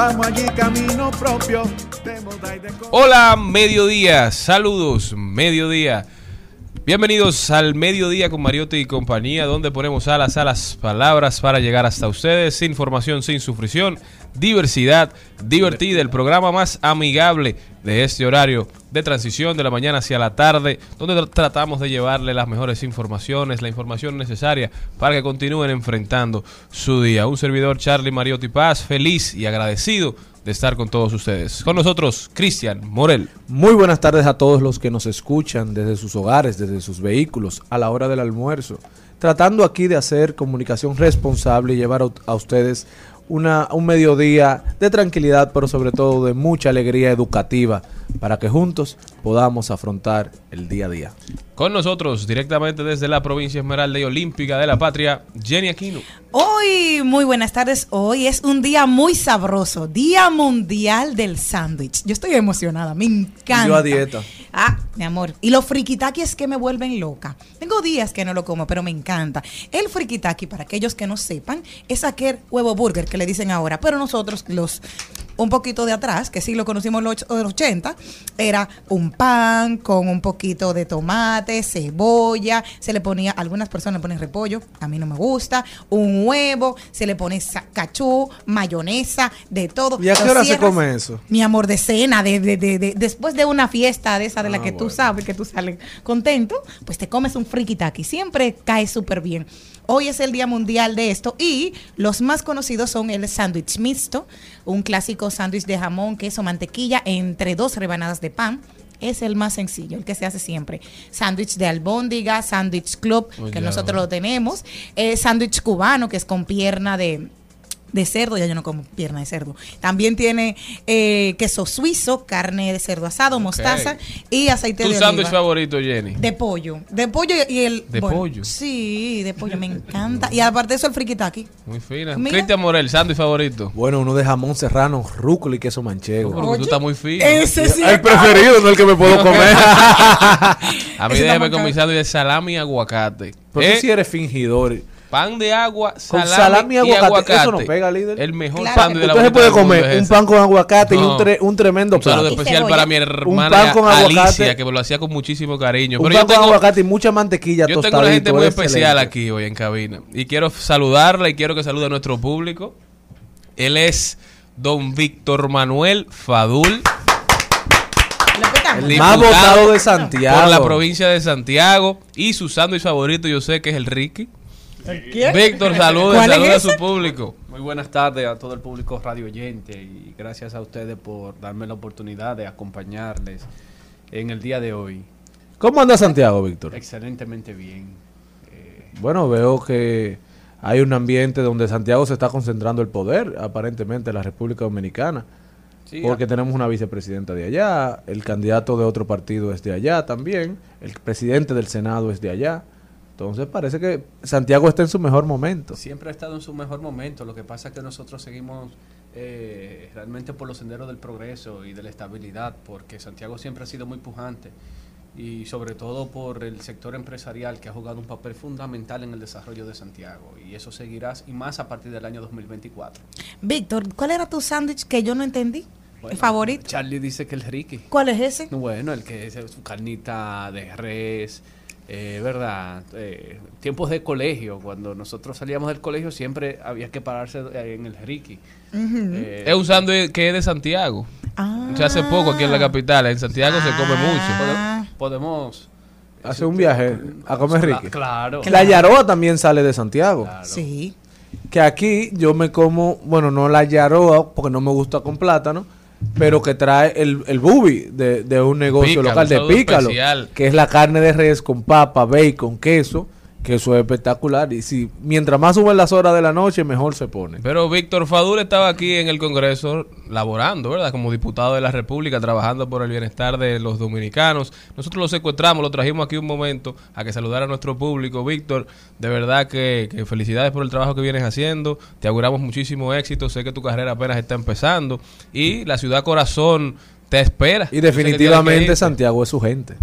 vamos allí camino propio de moda y de Hola, mediodía, saludos, mediodía. Bienvenidos al mediodía con Mariotti y compañía, donde ponemos alas a las palabras para llegar hasta ustedes. Información sin sufrición, diversidad divertida, el programa más amigable de este horario de transición de la mañana hacia la tarde, donde tr- tratamos de llevarle las mejores informaciones, la información necesaria para que continúen enfrentando su día. Un servidor Charlie Mariotti Paz, feliz y agradecido de estar con todos ustedes. Con nosotros, Cristian Morel. Muy buenas tardes a todos los que nos escuchan desde sus hogares, desde sus vehículos, a la hora del almuerzo. Tratando aquí de hacer comunicación responsable y llevar a, ustedes una, un mediodía de tranquilidad, pero sobre todo de mucha alegría educativa, para que juntos podamos afrontar el día a día. Con nosotros, directamente desde la provincia Esmeralda y Olímpica de la Patria, Jenny Aquino. Hoy, muy buenas tardes. Hoy es un día muy sabroso, Día Mundial del Sándwich. Yo estoy emocionada, me encanta. Yo a dieta. Ah, mi amor. Y los frikitakis que me vuelven loca. Tengo días que no lo como, pero me encanta. El frikitaki, para aquellos que no sepan, es aquel huevo burger que le dicen ahora. Pero nosotros, los un poquito de atrás, que sí lo conocimos en los och- los 80, era un pan con un poquito de tomate, cebolla, se le ponía, algunas personas le ponen repollo, a mí no me gusta, un huevo, se le pone cachú, mayonesa, de todo. ¿Y a qué hora se come eso? Mi amor, de cena, de, de- de- de- después de una fiesta de esa de la Ah, que tú sabes que tú sales contento, pues te comes un frikitaki, siempre cae súper bien. Hoy es el Día Mundial de esto y los más conocidos son el sándwich mixto, un clásico sándwich de jamón, queso, mantequilla entre dos rebanadas de pan. Es el más sencillo, el que se hace siempre. Sándwich de albóndiga, sándwich club, Oh, que nosotros lo tenemos. Eh, sándwich cubano, que es con pierna de, de cerdo, ya yo no como pierna de cerdo. También tiene eh, queso suizo, carne de cerdo asado, mostaza y aceite ¿Tu de sándwich favorito, Jenny? De pollo. De pollo y el. ¿De pollo? Sí, de pollo, me encanta. Y aparte de eso, el frikitaki. Muy fina. Cristian Morel, sándwich favorito. Bueno, uno de jamón serrano, rúcula y queso manchego. Porque tú estás muy fino. Ese sí. El preferido, no el que me puedo comer. A mí está con mi sándwich de salami y aguacate. Pero ¿Eh? tú sí eres fingidor. Pan de agua, Con salami, salami y y aguacate. aguacate. Eso no pega, líder. El mejor Claro. pan de la Usted se boquita puede comer un ese. pan con aguacate y un, tre- un tremendo Un plato. especial cebolla. para mi hermana pan con aguacate. Que me lo hacía con muchísimo cariño. Un Pero pan yo con aguacate y mucha mantequilla yo tengo una gente muy es especial excelente. aquí hoy en cabina. Y quiero saludarla y quiero que salude a nuestro público. Él es don Víctor Manuel Fadul. El Más votado de Santiago. por la provincia de Santiago. Y su sándwich favorito, yo sé que es el Ricky. ¿Quién? Víctor, saludos, ¿Cuál es saluda a su público. Muy buenas tardes a todo el público radio oyente y gracias a ustedes por darme la oportunidad de acompañarles en el día de hoy. ¿Cómo anda Santiago, Víctor? Excelentemente bien. Bueno, veo que hay un ambiente donde Santiago se está concentrando el poder, aparentemente, en la República Dominicana. Sí, porque tenemos una vicepresidenta de allá, el candidato de otro partido es de allá también, el presidente del Senado es de allá. Entonces parece que Santiago está en su mejor momento. siempre ha estado en su mejor momento. Lo que pasa es que nosotros seguimos eh, realmente por los senderos del progreso y de la estabilidad, porque Santiago siempre ha sido muy pujante. y sobre todo por el sector empresarial que ha jugado un papel fundamental en el desarrollo de Santiago y eso seguirá y más a partir del año 2024. Víctor, ¿cuál era tu sándwich que yo no entendí? Bueno, ¿El favorito? Charlie dice que el Ricky. ¿Cuál es ese? Bueno, el que es su carnita de res, eh, ¿verdad? Eh, tiempos de colegio, cuando nosotros salíamos del colegio siempre había que pararse eh, en el Ricky. Eh, Es un sándwich que es de Santiago. Ah. Se hace poco aquí en la capital. En Santiago se come mucho. Ah. pode- podemos... Hace un viaje a comer Cla- Ricky. Claro. La Yaroa también sale de Santiago. Claro. Sí. Que aquí yo me como, bueno, no la Yaroa porque no me gusta con plátano, pero que trae el, el bubi de, de un negocio Pícalo, local de Pícalo, especial. que es la carne de res con papa, bacon, queso, que eso es espectacular. Y si mientras más suben las horas de la noche, mejor se pone. Pero Víctor Fadul estaba aquí en el Congreso laborando, ¿verdad? Como diputado de la República, trabajando por el bienestar de los dominicanos. Nosotros lo secuestramos, lo trajimos aquí un momento a que saludara a nuestro público. Víctor, de verdad que, que felicidades por el trabajo que vienes haciendo. Te auguramos muchísimo éxito. Sé que tu carrera apenas está empezando. Y la ciudad corazón te espera. Y definitivamente. Santiago es su gente.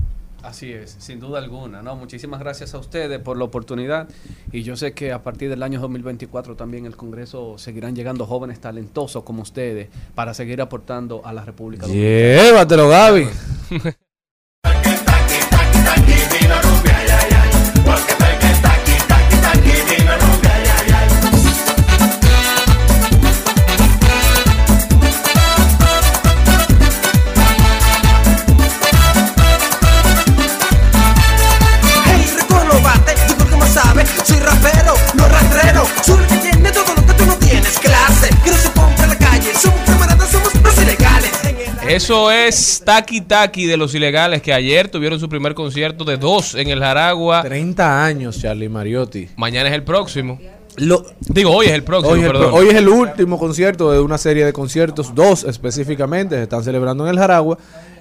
Así es, sin duda alguna. No, muchísimas gracias a ustedes por la oportunidad y yo sé que a partir del año 2024 también el Congreso seguirán llegando jóvenes talentosos como ustedes para seguir aportando a la República Dominicana. Llévatelo, Gaby. Eso es Taki Taki de los ilegales que ayer tuvieron su primer concierto de dos en el Jaragua. 30 años, Charlie Mariotti. Mañana es el próximo. Lo- Digo, hoy es el próximo, Hoy es, el, perdón. hoy es el último concierto de una serie de conciertos, dos específicamente, se están celebrando en el Jaragua,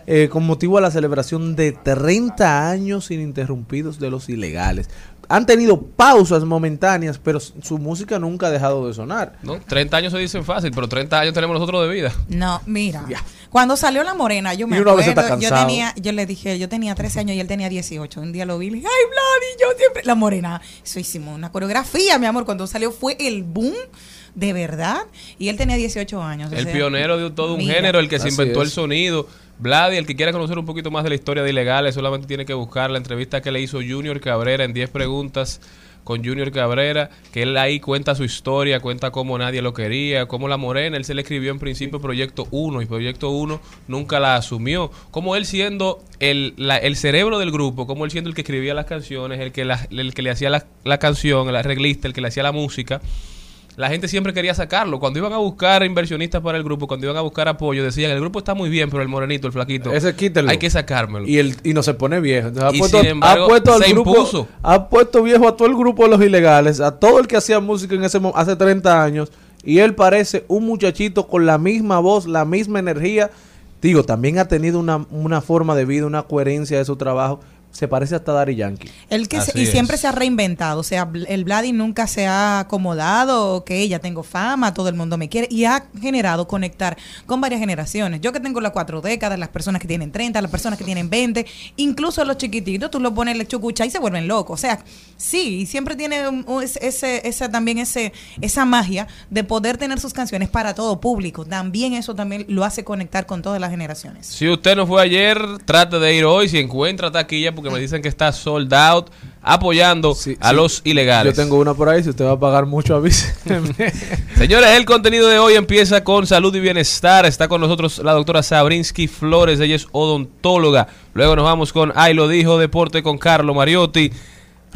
eh, con motivo a la celebración de 30 años ininterrumpidos de los ilegales. Han tenido pausas momentáneas, pero su música nunca ha dejado de sonar. ¿no? 30 años se dicen fácil, pero 30 años tenemos nosotros de vida. No, mira. Cuando salió La Morena, yo me acuerdo, yo tenía, yo le dije, yo tenía 13 años y él tenía 18. Un día lo vi y le dije, ay, Vladi, yo siempre, La Morena. Eso hicimos una coreografía, mi amor, cuando salió fue el boom, de verdad. Y él tenía 18 años. o El sea, pionero de todo un mira. género, el que se inventó el es. Sonido. Vladi, el que quiera conocer un poquito más de la historia de Ilegales, solamente tiene que buscar la entrevista que le hizo Junior Cabrera en 10 preguntas con Junior Cabrera, que él ahí cuenta su historia, cuenta cómo nadie lo quería, cómo la Morena, él se le escribió en principio Proyecto 1 y Proyecto 1 nunca la asumió, como él siendo el, la- el cerebro del grupo, como él siendo el que escribía las canciones, el que, el que le hacía la, la canción, el arreglista, el que le hacía la música, la gente siempre quería sacarlo. Cuando iban a buscar inversionistas para el grupo, cuando iban a buscar apoyo, decían, el grupo está muy bien, pero el morenito, el flaquito, Ese quítelo. hay que sacármelo. Y, el, y no se pone viejo. Entonces, ha, Y puesto, sin embargo, ha puesto al se grupo, impuso. ha puesto viejo a todo el grupo de los ilegales, a todo el que hacía música en ese hace 30 años. Y él parece un muchachito con la misma voz, la misma energía. Digo, también ha tenido una, una forma de vida, una coherencia de su trabajo. Se parece hasta Daddy Yankee. El que se- y siempre se ha reinventado, o sea, el Vladi nunca se ha acomodado, que ya tengo fama, todo el mundo me quiere y ha generado conectar con varias generaciones. Yo que tengo las cuatro décadas, las personas que tienen 30, las personas que tienen 20, incluso los chiquititos, tú los pones la chucucha y se vuelven locos. O sea, sí, y siempre tiene un- ese, esa también ese, esa magia de poder tener sus canciones para todo público. También eso también lo hace conectar con todas las generaciones. Si usted no fue ayer, trate de ir hoy. Si encuentra taquilla, porque me dicen que está sold out, apoyando Sí, a sí. los ilegales. Yo tengo una por ahí, si usted va a pagar mucho, avíseme. Señores, el contenido de hoy empieza con salud y bienestar. Está con nosotros la doctora Sabrinsky Flores, ella es odontóloga. Luego nos vamos con Ay lo dijo, deporte con Carlo Mariotti.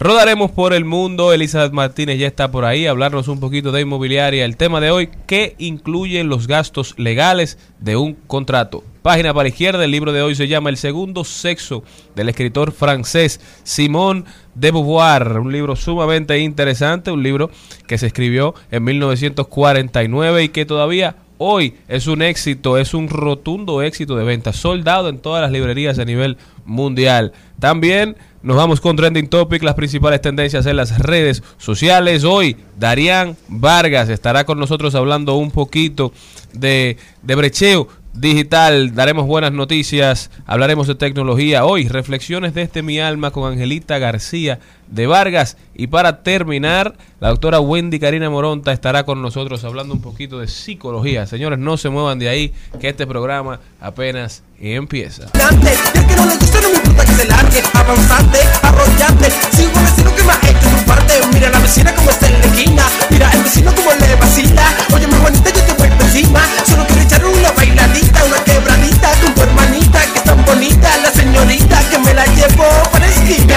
Rodaremos por el mundo. Elizabeth Martínez ya está por ahí. Hablarnos un poquito de inmobiliaria. El tema de hoy, ¿qué incluyen los gastos legales de un contrato? Página para la izquierda. El libro de hoy se llama El segundo sexo del escritor francés Simone de Beauvoir. Un libro sumamente interesante. Un libro que se escribió en 1949 y que todavía hoy es un éxito, es un rotundo éxito de venta, soldado en todas las librerías a nivel mundial. También nos vamos con Trending Topic, las principales tendencias en las redes sociales. Hoy, Darían Vargas estará con nosotros hablando un poquito de, de brecheo digital. Daremos buenas noticias, hablaremos de tecnología. Hoy, reflexiones de este mi alma con Angelita García de Vargas. Y para terminar, la doctora Wendy Karina Moronta estará con nosotros hablando un poquito de psicología. Señores, no se muevan de ahí, que este programa apenas empieza. Mira la vecina como Mira el vecino como le Oye mi yo te una bailadita Una quebradita con tu hermanita Que es tan bonita la señorita Que me la llevo para esquina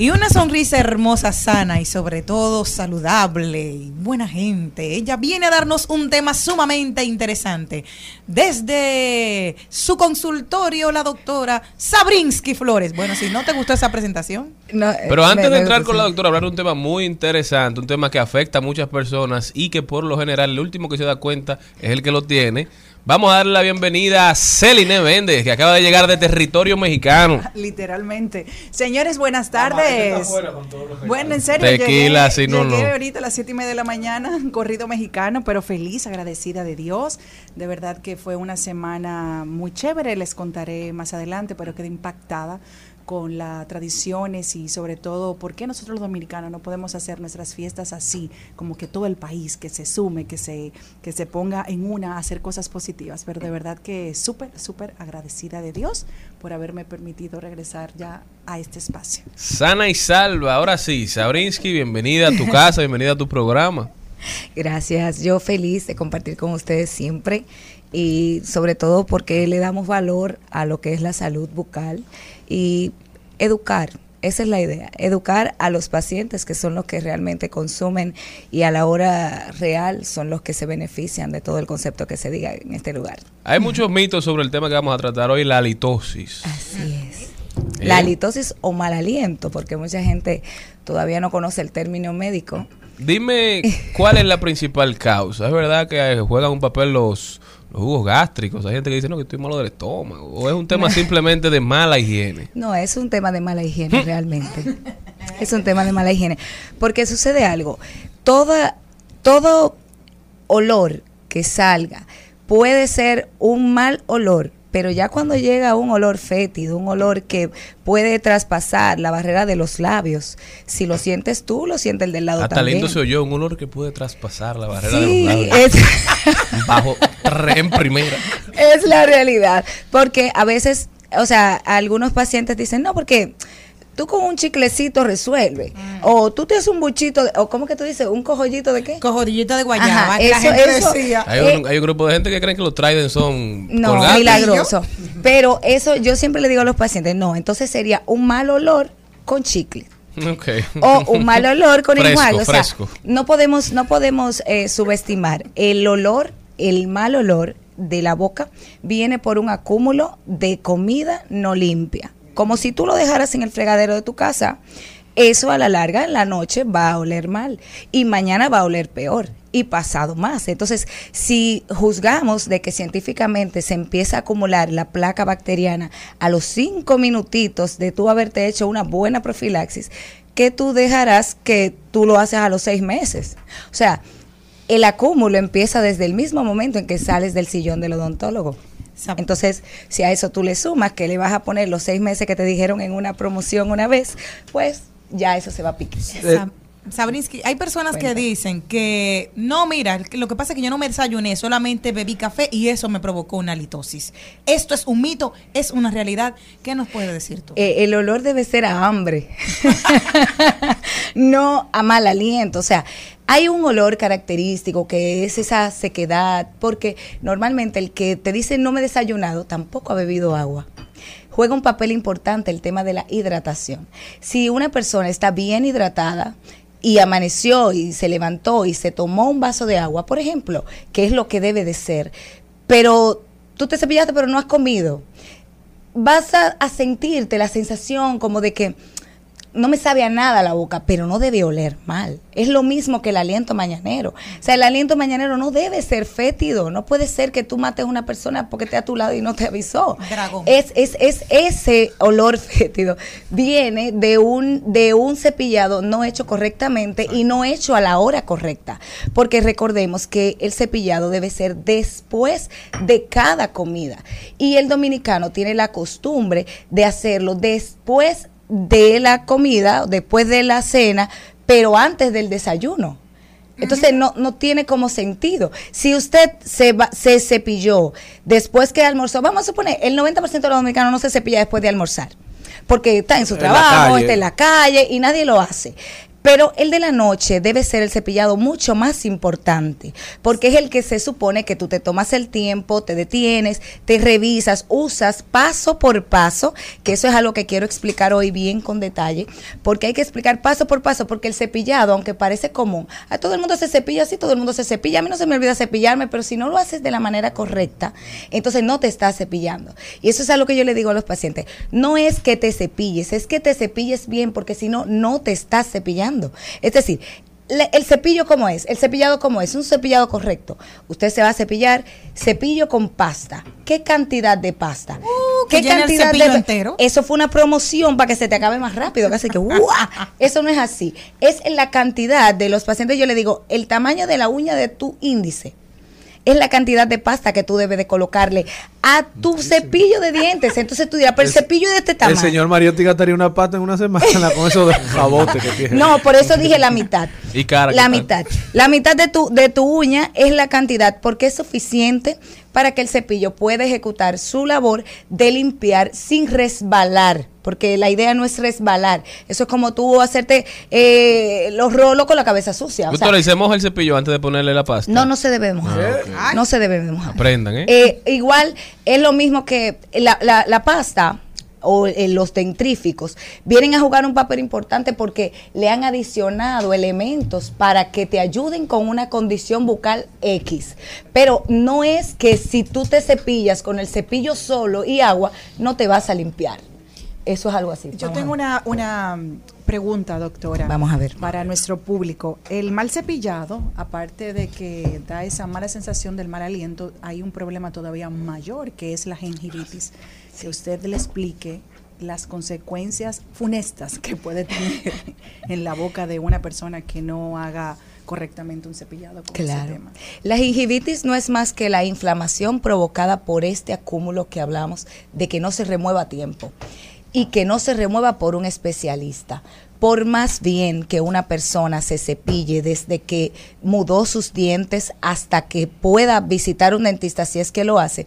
Y una sonrisa hermosa, sana y sobre todo saludable y buena gente. Ella viene a darnos un tema sumamente interesante. Desde su consultorio, la doctora Sabrinsky Flores. Bueno, si no te gustó esa presentación. No, eh, Pero antes me- de entrar con la doctora, hablar de un tema muy interesante, un tema que afecta a muchas personas y que por lo general el último que se da cuenta es el que lo tiene. Vamos a darle la bienvenida a Celine Méndez, que acaba de llegar de territorio mexicano. Literalmente. Señores, buenas tardes. Bueno, en serio, Tequila, llegué, sí, no, llegué no. ahorita a las siete y media de la mañana, corrido mexicano, pero feliz, agradecida de Dios. De verdad que fue una semana muy chévere, les contaré más adelante, pero quedé impactada con las tradiciones y sobre todo por qué nosotros los dominicanos no podemos hacer nuestras fiestas así, como que todo el país que se sume, que se, que se ponga en una a hacer cosas positivas. Pero de verdad que súper, súper agradecida de Dios por haberme permitido regresar ya a este espacio. Sana y salva. Ahora sí, Sabrinsky, bienvenida a tu casa, bienvenida a tu programa. Gracias, yo feliz de compartir con ustedes siempre y sobre todo porque le damos valor a lo que es la salud bucal y educar, esa es la idea, educar a los pacientes que son los que realmente consumen y a la hora real son los que se benefician de todo el concepto que se diga en este lugar. Hay muchos mitos sobre el tema que vamos a tratar hoy, la litosis. Así es. Eh. La halitosis o mal aliento, porque mucha gente todavía no conoce el término médico. Dime, ¿cuál es la principal causa? ¿Es verdad que eh, juegan un papel los, los jugos gástricos? Hay gente que dice, no, que estoy malo del estómago. ¿O es un tema simplemente de mala higiene? No, es un tema de mala higiene realmente. Es un tema de mala higiene. Porque sucede algo. Toda, todo olor que salga puede ser un mal olor, pero ya cuando llega un olor fétido, un olor que puede traspasar la barrera de los labios, si lo sientes tú, lo siente el del lado Hasta también. lindo se oyó un olor que puede traspasar la barrera Sí, de los labios. es, Bajo en primera. es la realidad. Porque a veces, o sea, algunos pacientes dicen, no, porque tú con un chiclecito resuelve. O tú te haces un buchito, de- o ¿cómo que tú dices? ¿Un cojollito de qué? Cojodillita de guayaba. Ajá, que la eso- gente eso- decía. Hay, Eh, un, hay un grupo de gente que creen que los Trident son No, milagroso. Pero eso yo siempre le digo a los pacientes, no, entonces sería un mal olor con chicle. Ok. o un mal olor con Fresco, enjuague. O sea, fresco. no podemos, no podemos eh, subestimar el olor, el mal olor de la boca viene por un acúmulo de comida no limpia. Como si tú lo dejaras en el fregadero de tu casa, eso a la larga en la noche va a oler mal y mañana va a oler peor y pasado más. Entonces, si juzgamos de que científicamente se empieza a acumular la placa bacteriana a los cinco minutitos de tú haberte hecho una buena profilaxis, que tú dejarás que tú lo haces a los seis meses. O sea, el acúmulo empieza desde el mismo momento en que sales del sillón del odontólogo. Entonces, si a eso tú le sumas que le vas a poner los seis meses que te dijeron en una promoción una vez, pues ya eso se va a picar. Sa- Sabrinsky, hay personas que dicen que no, mira, lo que pasa es que yo no me desayuné, solamente bebí café y eso me provocó una litosis. Esto es un mito, es una realidad. ¿Qué nos puede decir tú? Eh, el olor debe ser a hambre, no a mal aliento. O sea, hay un olor característico que es esa sequedad, porque normalmente el que te dice no me he desayunado tampoco ha bebido agua. Juega un papel importante el tema de la hidratación. Si una persona está bien hidratada, y amaneció y se levantó y se tomó un vaso de agua, por ejemplo, que es lo que debe de ser, pero tú te cepillaste pero no has comido, vas a, a sentirte la sensación como de que no me sabe a nada la boca, pero no debe oler mal. Es lo mismo que el aliento mañanero. O sea, el aliento mañanero no debe ser fétido. No puede ser que tú mates a una persona porque esté a tu lado y no te avisó. Dragón. Es, es, es ese olor fétido. Viene de un, de un cepillado no hecho correctamente y no hecho a la hora correcta. Porque recordemos que el cepillado debe ser después de cada comida. Y el dominicano tiene la costumbre de hacerlo después de la comida, después de la cena, pero antes del desayuno. Entonces no, no tiene como sentido. Si usted se, va- se cepilló después que almorzó, vamos a suponer, el 90% de los dominicanos no se cepilla después de almorzar, porque está en su En trabajo, está en la calle y nadie lo hace. Pero el de la noche debe ser el cepillado mucho más importante, porque es el que se supone que tú te tomas el tiempo, te detienes, te revisas, usas paso por paso, que eso es algo que quiero explicar hoy bien con detalle, porque hay que explicar paso por paso, porque el cepillado, aunque parece común, a todo el mundo se cepilla así, todo el mundo se cepilla, a mí no se me olvida cepillarme, pero si no lo haces de la manera correcta, entonces no te estás cepillando. Y eso es algo que yo le digo a los pacientes, no es que te cepilles, es que te cepilles bien, porque si no, no te estás cepillando. Es decir, el cepillo como es, el cepillado como es, un cepillado correcto. Usted se va a cepillar cepillo con pasta. ¿Qué cantidad de pasta? Uh, que llena el cepillo entero. Eso fue una promoción para que se te acabe más rápido, casi que ¡guau! Eso no es así. Es en la cantidad de los pacientes, yo le digo, el tamaño de la uña de tu índice. Es la cantidad de pasta que tú debes de colocarle a tu cepillo de dientes. Entonces tú dirás, pero el, El- cepillo de este El tamaño. señor Mariotti gastaría una pata en una semana con eso de jabote que tiene. No, por eso dije la mitad. Y cara, La mitad. La mitad de tu, de tu uña es la cantidad porque es suficiente para que el cepillo pueda ejecutar su labor de limpiar sin resbalar. Porque la idea no es resbalar. Eso es como tú hacerte eh, los rolos con la cabeza sucia. O sea, Doctora, ¿y se moja el cepillo antes de ponerle la pasta? no, no se debe mojar. Ah, No se debe mojar. Aprendan, ¿eh? Eh, igual es lo mismo que la, la- la pasta o eh, los dentríficos vienen a jugar un papel importante porque le han adicionado elementos para que te ayuden con una condición bucal X. Pero no es que si tú te cepillas con el cepillo solo y agua, no te vas a limpiar. Eso es algo así. Yo Vamos tengo una, una mm, pregunta, doctora. Vamos a ver. Para nuestro público. El mal cepillado, aparte de que da esa mala sensación del mal aliento, hay un problema todavía mayor, que es la gingivitis. Que usted le explique las consecuencias funestas que puede tener en la boca de una persona que no haga correctamente un cepillado con ese Claro. tema. La gingivitis no es más que la inflamación provocada por este acúmulo que hablamos de que no se remueva a tiempo y que no se remueva por un especialista. Por más bien que una persona se cepille desde que mudó sus dientes hasta que pueda visitar un dentista si es que lo hace,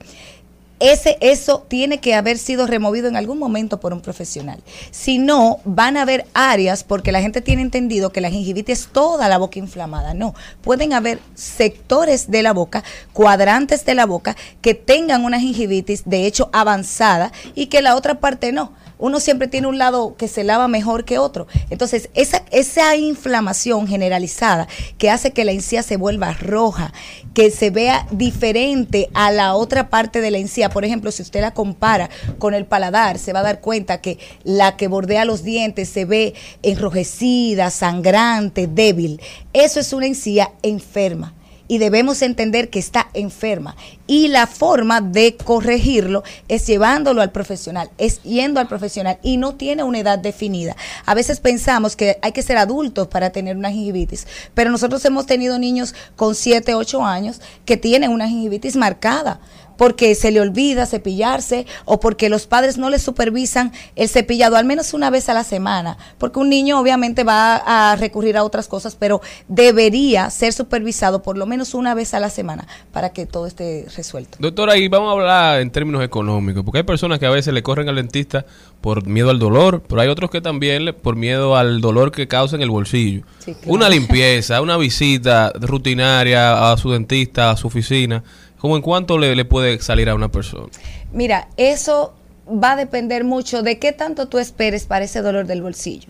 ese, eso tiene que haber sido removido en algún momento por un profesional. Si no, van a haber áreas, porque la gente tiene entendido que la gingivitis es toda la boca inflamada. No, pueden haber sectores de la boca, cuadrantes de la boca, que tengan una gingivitis de hecho avanzada y que la otra parte no. Uno siempre tiene un lado que se lava mejor que otro. Entonces, esa, esa inflamación generalizada que hace que la encía se vuelva roja, que se vea diferente a la otra parte de la encía. Por ejemplo, si usted la compara con el paladar, se va a dar cuenta que la que bordea los dientes se ve enrojecida, sangrante, débil. Eso es una encía enferma y debemos entender que está enferma. Y la forma de corregirlo es llevándolo al profesional, es yendo al profesional y no tiene una edad definida. A veces pensamos que hay que ser adultos para tener una gingivitis, pero nosotros hemos tenido niños con 7, 8 años que tienen una gingivitis marcada porque se le olvida cepillarse o porque los padres no le supervisan el cepillado al menos una vez a la semana, porque un niño obviamente va a recurrir a otras cosas, pero debería ser supervisado por lo menos una vez a la semana para que todo esté resuelto. Doctora, y vamos a hablar en términos económicos, porque hay personas que a veces le corren al dentista por miedo al dolor, pero hay otros que también por miedo al dolor que causa en el bolsillo. Sí, claro. Una limpieza, una visita rutinaria a su dentista, a su oficina, ¿cómo en cuánto le, le puede salir a una persona? Mira, eso va a depender mucho de qué tanto tú esperes para ese dolor del bolsillo.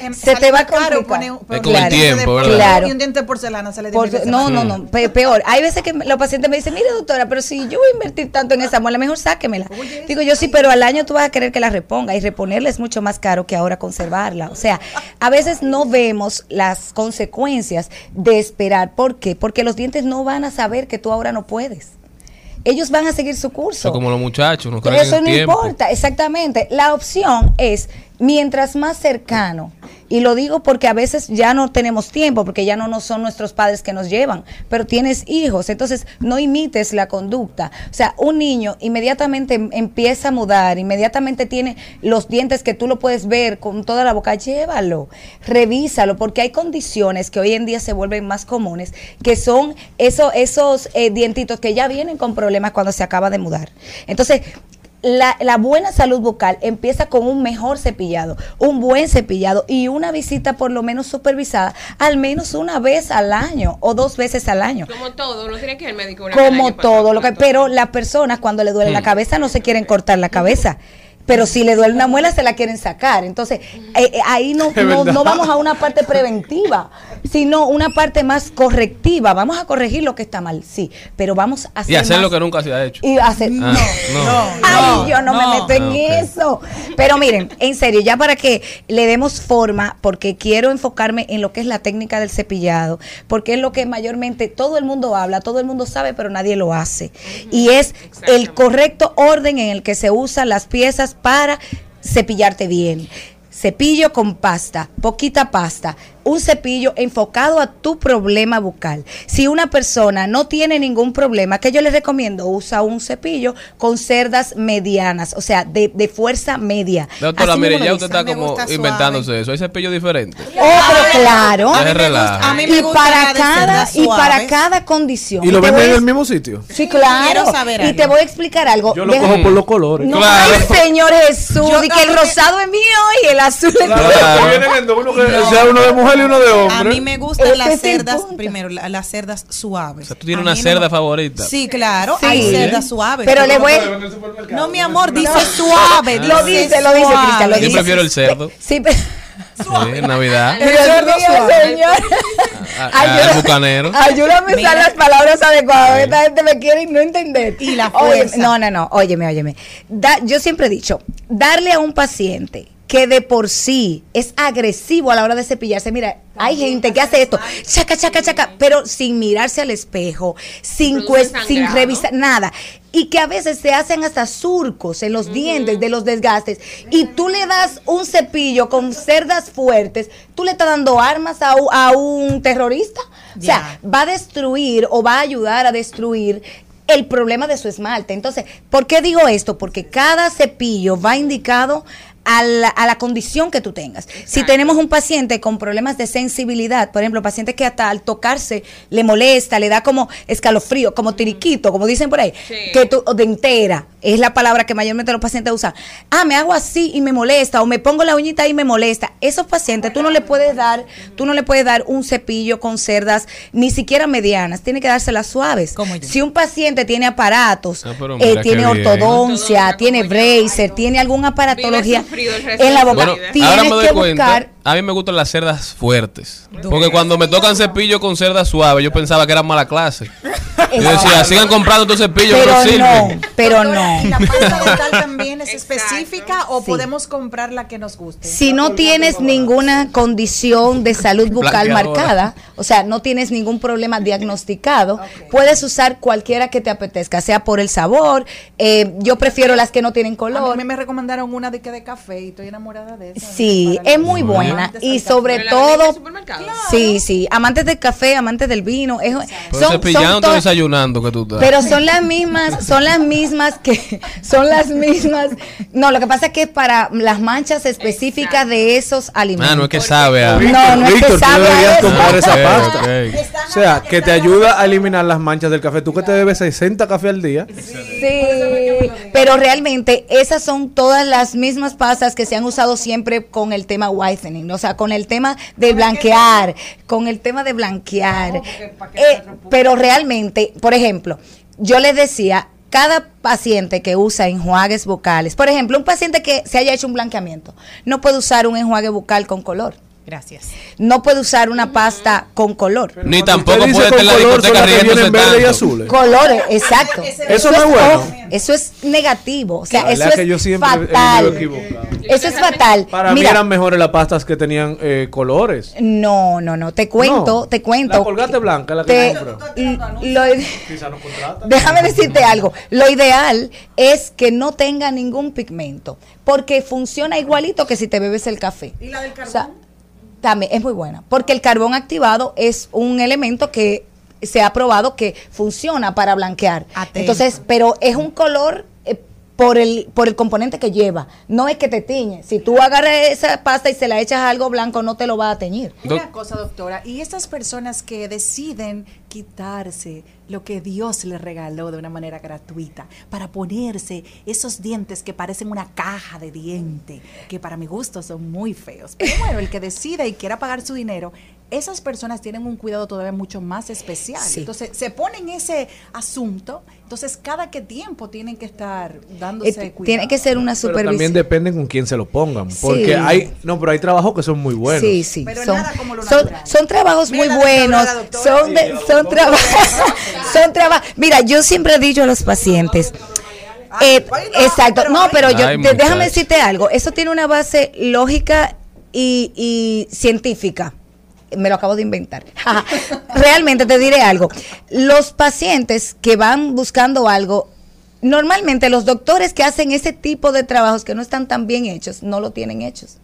Em, se te va caro poner el diente tiempo, ¿verdad? Claro. Y un diente de porcelana sale Por- 10 veces no, no, no, pe- peor. Hay veces que los pacientes me dicen, mire doctora, pero si yo voy a invertir tanto en esa muela, mejor sáquemela. Digo yo, sí, pero al año tú vas a querer que la reponga y reponerla es mucho más caro que ahora conservarla. O sea, a veces no vemos las consecuencias de esperar. ¿Por qué? Porque los dientes no van a saber que tú ahora no puedes. Ellos van a seguir su curso. Eso como los muchachos, no Pero eso no tiempo. importa, exactamente. La opción es, mientras más cercano, y lo digo porque a veces ya no tenemos tiempo, porque ya no nos son nuestros padres que nos llevan, pero tienes hijos, entonces no imites la conducta. O sea, un niño inmediatamente em- empieza a mudar, inmediatamente tiene los dientes que tú lo puedes ver con toda la boca, llévalo, revísalo, porque hay condiciones que hoy en día se vuelven más comunes, que son eso, esos eh, dientitos que ya vienen con problemas cuando se acaba de mudar. Entonces, la, la buena salud bucal empieza con un mejor cepillado, un buen cepillado y una visita por lo menos supervisada, al menos una vez al año o dos veces al año. Como todo, no tiene que ir al médico una Como todo lo que, todo. pero las personas cuando le duele la cabeza no se quieren cortar la cabeza. Pero si le duele una muela se la quieren sacar. Entonces, eh, eh, ahí no, no, no vamos a una parte preventiva, sino una parte más correctiva. Vamos a corregir lo que está mal, sí, pero vamos a hacer Y hacer más- lo que nunca se ha hecho. y hacer Ah, no. Ay, yo no, me meto en Ah, ok. eso. Pero miren, en serio, ya para que le demos forma, porque quiero enfocarme en lo que es la técnica del cepillado, porque es lo que mayormente todo el mundo habla, todo el mundo sabe, pero nadie lo hace. Y es el correcto orden en el que se usan las piezas para cepillarte bien. Cepillo con pasta, poquita pasta, un cepillo enfocado a tu problema bucal. Si una persona no tiene ningún problema, que yo le recomiendo, usa un cepillo con cerdas medianas, o sea, de, de fuerza media. Doctora, mire, ya usted está como gusta inventándose eso. Hay cepillos diferentes. Oh, pero claro. Ya es relajo. A mí me Y gusta para cada y para cada condición. ¿Y lo venden en a- el mismo sitio? Sí, claro. Quiero saber y algo. te voy a explicar algo. Yo lo Deja- cojo por los colores. No, Claro. ay, Señor Jesús, Yo y que el rosado es mío y el azul es Claro, tuyo. Claro. vienen en uno que sea uno de mujer y uno de hombre. A mí me gustan Ese las cerdas, primero, la- las cerdas suaves. O sea, tú tienes A una no cerda favorita. Sí, claro, Sí. hay cerdas suaves. Pero le voy No, mi amor, dice suave. Lo dice, lo dice. Cristian, lo Yo dice. prefiero el cerdo. Sí, pero Sí, Navidad. Dios mío, señor. Ah, ah, el bucanero. Ayúdame a usar las palabras adecuadas. Esta gente me quiere no entender. Y la Oye, fuerza. no, no, no. Óyeme, óyeme. Da- yo siempre he dicho, darle a un paciente que de por sí es agresivo a la hora de cepillarse. Mira, hay gente que hace esto, chaca, chaca, chaca, pero sin mirarse al espejo, sin, revisar nada. Y que a veces se hacen hasta surcos en los dientes de los desgastes. Y tú le das un cepillo con cerdas fuertes, tú le estás dando armas a un terrorista. O sea, va a destruir o va a ayudar a destruir el problema de su esmalte. Entonces, ¿por qué digo esto? Porque cada cepillo va indicado a la, a la condición que tú tengas. Si tenemos un paciente con problemas de sensibilidad, por ejemplo, paciente que hasta al tocarse le molesta, le da como escalofrío, como tiriquito, como dicen por ahí, Sí. que tú, o de entera, es la palabra que mayormente los pacientes usan. Ah, me hago así y me molesta, o me pongo la uñita y me molesta. Esos pacientes tú no le puedes dar, tú no le puedes dar un cepillo con cerdas, ni siquiera medianas, tiene que dárselas suaves. Si un paciente tiene aparatos, Ah, eh, tiene ortodoncia, Ortodoncia tiene yo. bracer, tiene alguna aparatología sufrido el resto en la boca, Bueno, tienes ahora me doy que cuenta. buscar A mí me gustan las cerdas fuertes. Porque cuando me tocan cepillo con cerdas suaves, yo pensaba que era mala clase. Yo decía, sigan comprando estos cepillos que no pero no, sirven. pero Doctora, ¿y no. la pasta dental también es Exacto. específica o Sí. podemos comprar la que nos guste? Si no tienes ninguna condición de salud bucal Blanqueadora. marcada, o sea, no tienes ningún problema diagnosticado, puedes usar cualquiera que te apetezca, sea por el sabor. eh, yo prefiero las que no tienen A color. mí me recomendaron una de que de café y estoy enamorada de esa. Sí, Para es muy buena y sobre todo, sí, sí, amantes del café, amantes del vino, es- Pero son, son to- desayunando que tú estás. pero son las mismas, son las mismas que, son las mismas. No, lo que pasa es que es para las manchas específicas de esos alimentos. Ah, no es que sabe a... No, no es Víctor, que tú sabe a deberías eso. comprar esa Ok, pasta. ok. O sea, que te ayuda a eliminar las manchas del café. Tú que te bebes 60 café al día. Sí, pero realmente esas son todas las mismas pastas que se han usado siempre con el tema whitening, o sea, con el tema de blanquear, con el tema de blanquear. Eh, pero realmente, por ejemplo, yo les decía, cada paciente que usa enjuagues bucales, por ejemplo, un paciente que se haya hecho un blanqueamiento, no puede usar un enjuague bucal con color. Gracias. No puede usar una pasta con color. Ni tampoco puede estar en la con color, discoteca riéndose verde y tanto. azules. Colores, exacto. Eso no es bueno. Eso es negativo. O sea, La eso verdad es que yo fatal. Eso es fatal. Para mí Mira, eran mejores las pastas que tenían eh, colores. no, no, no. Te cuento, No. te cuento. La colgate blanca, la que Te- lo-. Déjame decirte algo. Lo ideal es que no tenga ningún pigmento, porque funciona igualito que si te bebes el café. ¿Y la del O sea, también es muy buena, porque el carbón activado es un elemento que se ha probado que funciona para blanquear. Atento. Entonces, pero es un color eh, por el por el componente que lleva, no es que te tiñe. Si tú agarras esa pasta y se la echas a algo blanco, no te lo va a teñir. Una cosa, doctora, y estas personas que deciden quitarse lo que Dios les regaló de una manera gratuita para ponerse esos dientes que parecen una caja de diente, que para mi gusto son muy feos. Pero bueno, el que decide y quiera pagar su dinero, esas personas tienen un cuidado todavía mucho más especial. Sí. Entonces, se ponen ese asunto, entonces cada que tiempo tienen que estar Eh, dándose t- cuidado. tiene que ser una Pero también supervisión. depende con quién se lo pongan. Porque Sí. hay, no, pero hay trabajos que son muy buenos. Sí, sí. Pero son, nada como lo son, son trabajos Mira muy buenos. doctora. Son, de- son trabajos. son trabajos. Mira, yo siempre he dicho a los pacientes. eh, exacto. No, pero yo Ay, te- déjame decirte algo. Eso tiene una base lógica y, y científica. Me lo acabo de inventar. Realmente te diré algo. Los pacientes que van buscando algo, normalmente los doctores que hacen ese tipo de trabajos que no están tan bien hechos, no lo tienen hechos.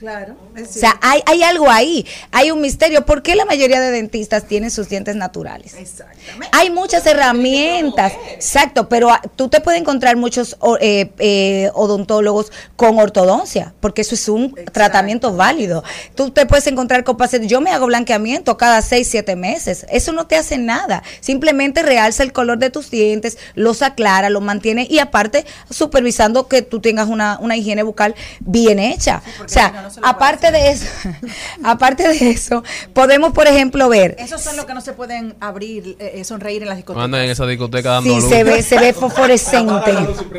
Claro, es O sea, hay, hay algo ahí, hay un misterio. ¿Por qué la mayoría de dentistas tienen sus dientes naturales? Exactamente. Hay muchas herramientas, exacto, pero ah, tú te puedes encontrar muchos eh, eh, odontólogos con ortodoncia, porque eso es un tratamiento válido. Tú te puedes encontrar con pacientes, yo me hago blanqueamiento cada 6, 7 meses, eso no te hace nada, simplemente realza el color de tus dientes, los aclara, los mantiene y aparte supervisando que tú tengas una, una higiene bucal bien hecha. o sea, aparte de eso, aparte de eso, podemos, por ejemplo, ver Esos son los que no se pueden abrir, eh, eh, sonreír en las discotecas. Andan en esa discoteca dando Sí, luz. se ve, se ve fosforescente.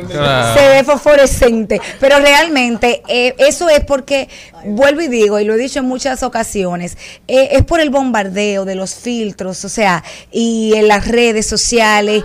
Claro. Se ve fosforescente. Pero realmente eh, eso es porque, vuelvo y digo, y lo he dicho en muchas ocasiones, eh, es por el bombardeo de los filtros, o sea, y en las redes sociales.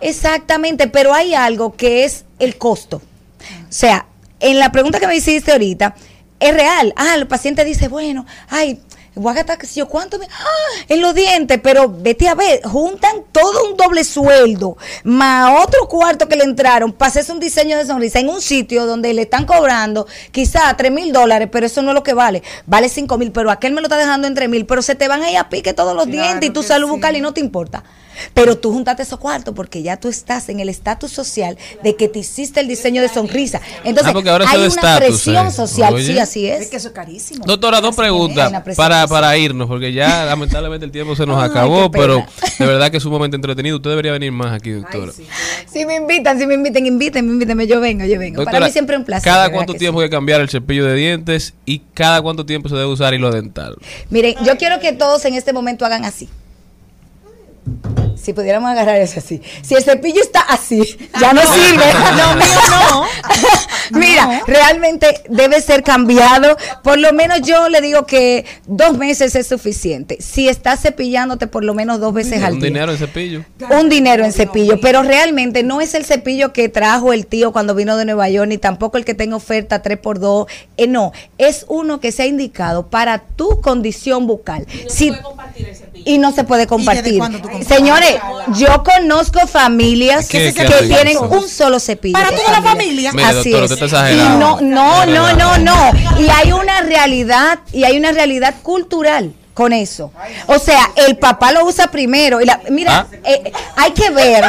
Exactamente, pero hay algo que es el costo. O sea, en la pregunta que me hiciste ahorita, es real. Ah, el paciente dice, bueno, ay, voy a gastar yo cuánto me- ah, en los dientes, pero vete a ver, juntan todo un doble sueldo, más otro cuarto que le entraron, hacerse un diseño de sonrisa en un sitio donde le están cobrando quizá tres mil dólares, pero eso no es lo que vale, vale cinco mil, pero aquel me lo está dejando en tres mil, pero se te van ahí a pique todos los dientes y tu salud sí. bucal y no te importa. Pero tú juntaste esos cuartos porque ya tú estás en el estatus social de que te hiciste el diseño de sonrisa. Entonces, Ah, porque ahora hay una presión eh. social. Oye. Sí, así Es es. que eso es carísimo. Doctora, dos preguntas para, para irnos, porque ya lamentablemente el tiempo se nos Ay, acabó, pero de verdad que es sumamente entretenido. Usted debería venir más aquí, doctora. Si me invitan, si me invitan, invítenme, invítenme, yo vengo, yo vengo. Doctora, Para mí siempre es un placer. ¿Cada cuánto tiempo sí. hay que cambiar el cepillo de dientes y cada cuánto tiempo se debe usar hilo dental? Miren, yo quiero que todos en este momento hagan así. Si pudiéramos agarrar eso así. Si el cepillo está así, ya no sirve. No, mío no. Mira, realmente debe ser cambiado. Por lo menos yo le digo que dos meses es suficiente. Si estás cepillándote por lo menos dos veces al Un día. dinero en cepillo. un dinero en cepillo, pero realmente no es el cepillo que trajo el tío cuando vino de Nueva York, ni tampoco el que tenga oferta 3x2, eh, no, es uno que se ha indicado para tu condición bucal. Si- y no se puede compartir. cuándo tú compartes? Señores, yo conozco familias ¿Qué- que, tienen eso? un solo cepillo. Para toda la familia. Así doctor, es. Y no, no, no, no, no. Y hay una realidad, y hay una realidad cultural con eso. O sea, el papá lo usa primero. Y la, mira, Ah. eh, hay que ver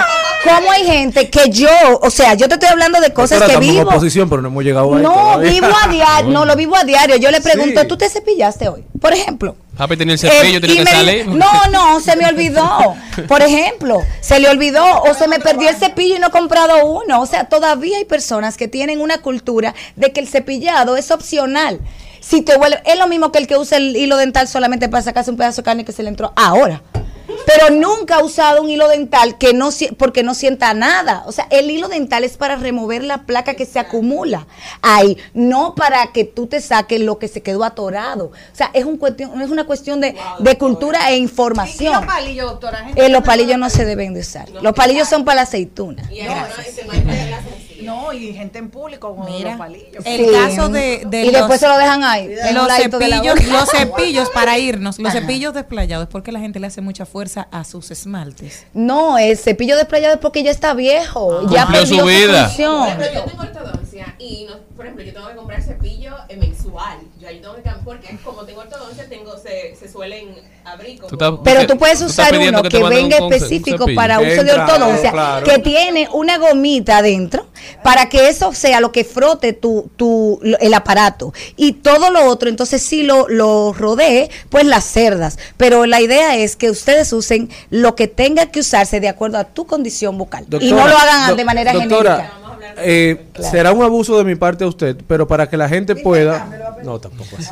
cómo hay gente que yo, o sea, yo te estoy hablando de cosas Doctora, que vivo. oposición, pero no hemos llegado ahí No, vivo a diario, no, lo vivo a diario. Yo le pregunto, Sí. ¿tú te cepillaste hoy? Por ejemplo. Papi tenía el cepillo, Eh, que salir. No, no, se me olvidó. Por ejemplo, se le olvidó o se me perdió el cepillo y no he comprado uno. O sea, todavía hay personas que tienen una cultura de que el cepillado es opcional. Si te huele, es lo mismo que el que usa el hilo dental solamente para sacarse un pedazo de carne que se le entró ahora. pero nunca ha usado un hilo dental que no porque no sienta nada. O sea, el hilo dental es para remover la placa que se acumula ahí, no para que tú te saques lo que se quedó atorado. O sea, es un cuestión, es una cuestión de, de cultura e información. ¿Y los palillos, doctora? Eh, los palillos no se deben de usar. Los palillos son para la aceituna. No, y gente en público con Mira, los palillos. el Sí. caso de, de y después se lo dejan ahí. los cepillos, los cepillos para irnos, los cepillos desplayados, es porque la gente le hace mucha fuerza a sus esmaltes. No, el cepillo desplayado es porque ya está viejo. ya Cumplió su perdió vida. función. Yo tengo ortodoncia y, no, por ejemplo, yo tengo que comprar cepillo eh, mensual. Yo ahí tengo que porque como tengo ortodoncia, tengo, se, se suelen abrir como... Tú estás- Pero tú puedes usar uno que venga un conce- un específico para uso de ortodoncia, claro. que tiene una gomita adentro para que eso sea lo que frote tu, tu, lo- el aparato. Y todo lo otro, entonces sí lo, lo rodee, pues las cerdas. Pero la idea es que ustedes usen lo que tenga que usarse de acuerdo a tu condición bucal. y no lo hagan do- de manera doctora, genérica. Eh, Será un abuso de mi parte a usted, pero para que la gente pueda. No, tampoco así.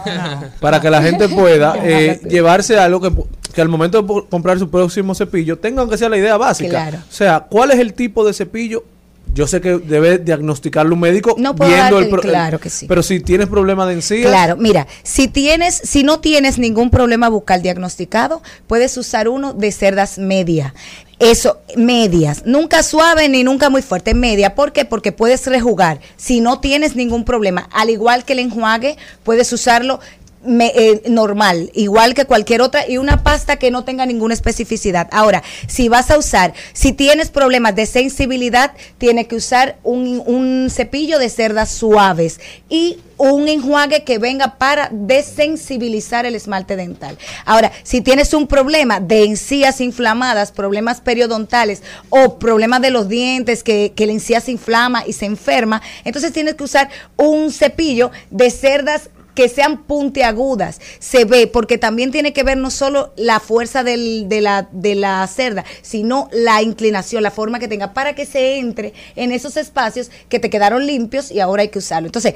Para que la gente pueda eh, llevarse algo que, que al momento de comprar su próximo cepillo tenga aunque sea la idea básica. Claro. O sea, ¿cuál es el tipo de cepillo? Yo sé que debe diagnosticarlo un médico No puedo viendo darte el, pro- claro que sí. Pero si tienes problemas de encías, Claro, mira, si tienes, si no tienes ningún problema bucal diagnosticado, puedes usar uno de cerdas media. Eso, medias, nunca suave ni nunca muy fuerte, media. ¿Por qué? Porque puedes rejugar. Si no tienes ningún problema, al igual que el enjuague, puedes usarlo eh, normal, igual que cualquier otra, y una pasta que no tenga ninguna especificidad. Ahora, si vas a usar, si tienes problemas de sensibilidad, tienes que usar un, un cepillo de cerdas suaves y un enjuague que venga para desensibilizar el esmalte dental. Ahora, si tienes un problema de encías inflamadas, problemas periodontales o problemas de los dientes, que, que la encía se inflama y se enferma, entonces tienes que usar un cepillo de cerdas que sean puntiagudas, se ve, porque también tiene que ver no solo la fuerza del- de, la, de la cerda, sino la inclinación, la forma que tenga, para que se entre en esos espacios que te quedaron limpios y ahora hay que usarlo. Entonces,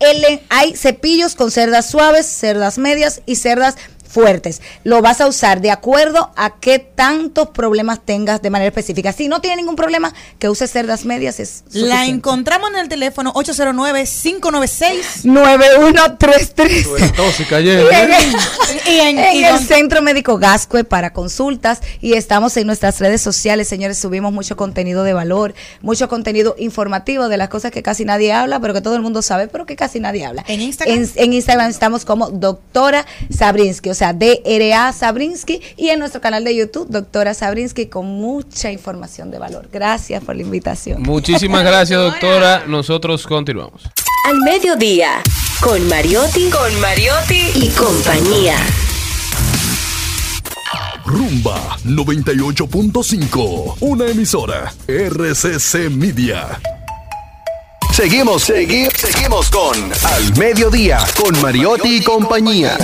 el- hay cepillos con cerdas suaves, cerdas medias y cerdas fuertes. Lo vas a usar de acuerdo a qué tantos problemas tengas de manera específica. Si no tiene ningún problema, que use cerdas medias es La encontramos en el teléfono 809-596. 9133. tóxica, Y en, Y en- en y el don- Centro Médico Gascue para consultas y estamos en nuestras redes sociales, señores, subimos mucho contenido de valor, mucho contenido informativo de las cosas que casi nadie habla, pero que todo el mundo sabe, pero que casi nadie habla. ¿En Instagram? En, en Instagram estamos como doctora Sabrinsky, o sea, DRA Sabrinsky y en nuestro canal de YouTube, doctora Sabrinsky, con mucha información de valor. Gracias por la invitación. Muchísimas gracias, doctora. Nosotros continuamos. Al mediodía, con Mariotti, con Mariotti y compañía. Rumba 98.5, una emisora RCC Media. Seguimos, segui- seguimos con Al Mediodía, con Mariotti y compañía.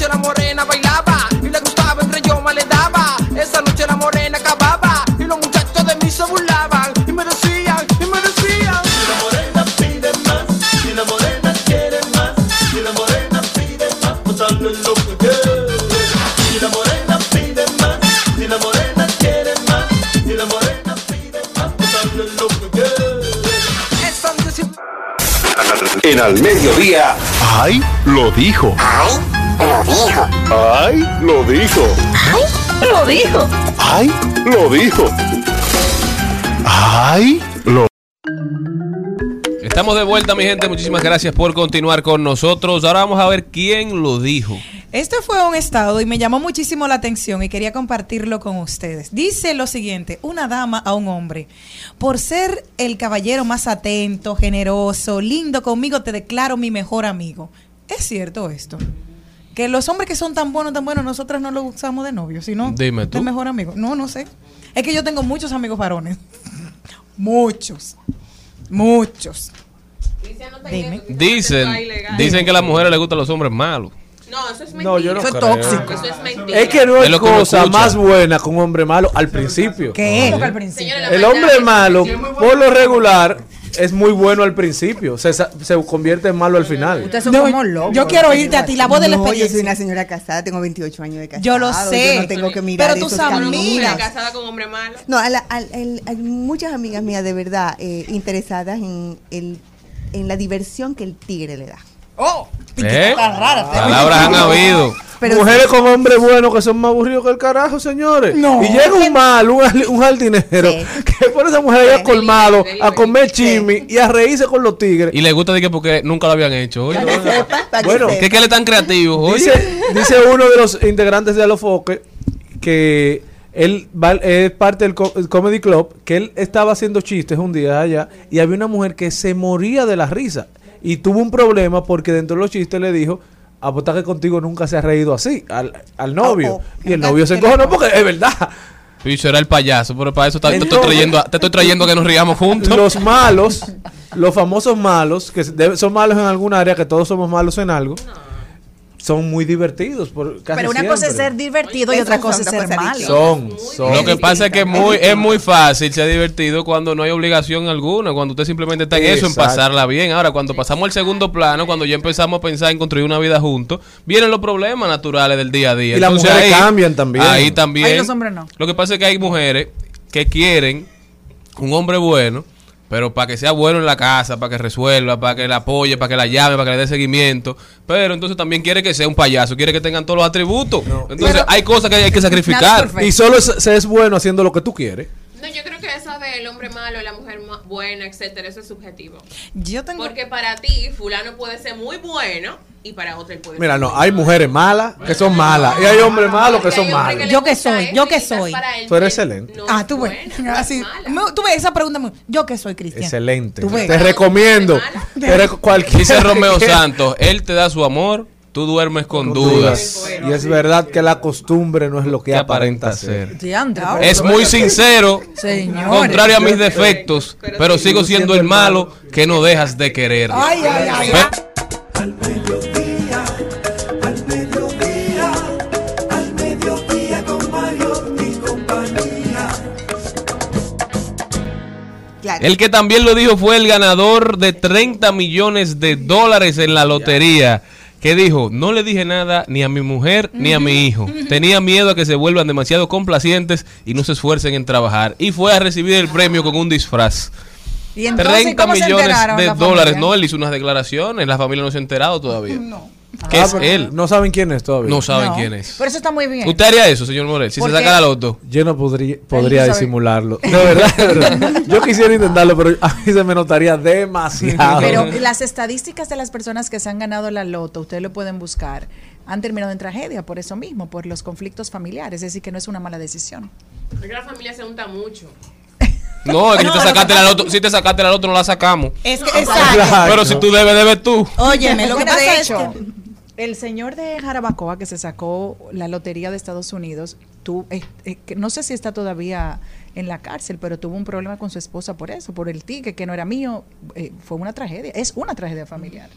Noche la morena bailaba y le gustaba entre yo más le daba, esa noche la morena acababa y los muchachos de mí se burlaban y me decían, y me decían. Si la morena pide más, si la morena quiere más, si la morena pide más, pues dale lo que quiere. Si la morena pide más, si la morena quiere más, si la morena pide más, pues dale lo que quiere. Esa noche En Al Mediodía. ¡Ay! Lo dijo. ¡Ay! Lo dijo. ¡Ay! Lo dijo. Lo dijo. ¡Ay! Lo dijo. ¡Ay! Lo Estamos de vuelta, mi gente. Muchísimas gracias por continuar con nosotros. Ahora vamos a ver quién lo dijo. Este fue un estado y me llamó muchísimo la atención y quería compartirlo con ustedes. Dice lo siguiente, una dama a un hombre, por ser el caballero más atento, generoso, lindo conmigo, te declaro mi mejor amigo. ¿Es cierto esto? Que los hombres que son tan buenos, tan buenos, nosotras no los usamos de novio, sino Dime tú. de mejor amigo. No, no sé. Es que yo tengo muchos amigos varones. muchos. Muchos. Dime. Dicen, dicen que a las mujeres les gustan los hombres malos. No, eso es mentira. No, yo no Eso es creo. tóxico. Eso es mentira. Es que no Es hay lo que uno cosa más buena que un hombre malo al principio. ¿Qué es? al principio. Señora, la El hombre es- malo, por lo regular, es muy bueno al principio. Se, sa- se convierte en malo al final. Ustedes son No, como locos. yo quiero oírte a ti, la voz de la No, yo soy experiencia. una señora casada, tengo 28 años de casada. Yo lo sé, Yo no tengo que mirar pero tus amigas. casada con hombre malo. No, a la- al- el- hay muchas amigas mías de verdad eh, interesadas en, el, en la diversión que el tigre le da. Oh, ¿Eh? tan rara. Palabras han habido. Pero Mujeres con hombres buenos que son más aburridos que el carajo, señores. No. Y llega un mal, un, un jardinero, Sí. que pone a esa mujer ahí al colmado a comer chimi y a reírse con los tigres. Y le gusta de que porque nunca lo habían hecho. Oye, para que que Bueno, sepa. ¿Qué es que él es tan creativo? Dice, dice uno de los integrantes de Alofoque que él va- es parte del co- el Comedy Club, que él estaba haciendo chistes un día allá y había una mujer que se moría de la risa y tuvo un problema porque dentro de los chistes le dijo, apuesta que contigo nunca se ha reído así al, al novio. Oh, oh. Y el novio se encojonó porque es verdad. Picho era el payaso, pero para eso te, estoy trayendo, a- te estoy trayendo a que nos riamos juntos. Los malos, los famosos malos, que son malos en alguna área, que todos somos malos en algo, son muy divertidos. Por, casi Pero una cosa es ser divertido y otra cosa es ser malo. Son, son. Lo que pasa es que es muy, es muy fácil ser divertido cuando no hay obligación alguna, cuando usted simplemente está en eso, en pasarla bien. Ahora, cuando pasamos al segundo plano, cuando ya empezamos a pensar en construir una vida juntos, vienen los problemas naturales del día a día. Y las mujeres cambian también. Ahí también. Ahí los hombres no. Lo que pasa es que hay mujeres que quieren un hombre bueno, pero para que sea bueno en la casa, para que resuelva, para que la apoye, para que la llame, para que le dé seguimiento. Pero entonces también quiere que sea un payaso, quiere que tengan todos los atributos. Entonces Pero- hay cosas que hay que sacrificar. Y solo es- se es bueno haciendo lo que tú quieres. No, yo creo que eso del hombre malo, la mujer buena, etcétera, eso es subjetivo. Yo tengo. Porque para ti, fulano puede ser muy bueno y para otro él puede Mira, ser no, hay malo. mujeres malas que son malas y hay hombres malos que son malos. Yo que soy, yo que soy. Tú eres excelente. no Ah, tú ves. buena, Así. Tú ves esa pregunta. muy- Yo que soy cristiana. Excelente. Tú ves. Te recomiendo. Te reco- cualquier Dice Romeo Santos, él te da su amor, tú duermes con, dudas. Y es verdad que la costumbre no es lo que ¿Qué aparenta aparenta ser. Es muy sincero, Señores. contrario a mis defectos, pero sigo siendo el malo que no dejas de querer. Ay, ay, ay. Al mediodía, al mediodía, al mediodía con Mario y compañía. Claro. El que también lo dijo fue el ganador de 30 millones de dólares en la lotería. Que dijo, no le dije nada ni a mi mujer ni a mi hijo. Tenía miedo a que se vuelvan demasiado complacientes y no se esfuercen en trabajar. Y fue a recibir el premio con un disfraz. Y entonces, 30 ¿cómo se millones de la dólares. No, él hizo unas declaraciones. La familia no se ha enterado todavía. Que Ah, es él. No saben quién es todavía. No saben No. quién es. Pero eso está muy bien. ¿Usted haría eso, señor Morel? Si se Porque- saca la loto. Yo no podría, podría sabe. disimularlo. De verdad, de verdad. Yo quisiera intentarlo, pero a mí se me notaría demasiado. Pero las estadísticas de las personas que se han ganado la loto, ustedes lo pueden buscar, han terminado en tragedia por eso mismo, por los conflictos familiares. Es decir, que no es una mala decisión. Porque la familia se unta mucho. No, es que si te sacaste la loto, si te sacaste la loto, no la sacamos. Es que, exacto. Claro. Pero si tú debes, debes tú. Óyeme, lo que pasa de es que. El señor de Jarabacoa que se sacó la lotería de Estados Unidos, tú, eh, eh, que no sé si está todavía en la cárcel, pero tuvo un problema con su esposa por eso, por el ticket que no era mío. eh, fue una tragedia, es una tragedia familiar.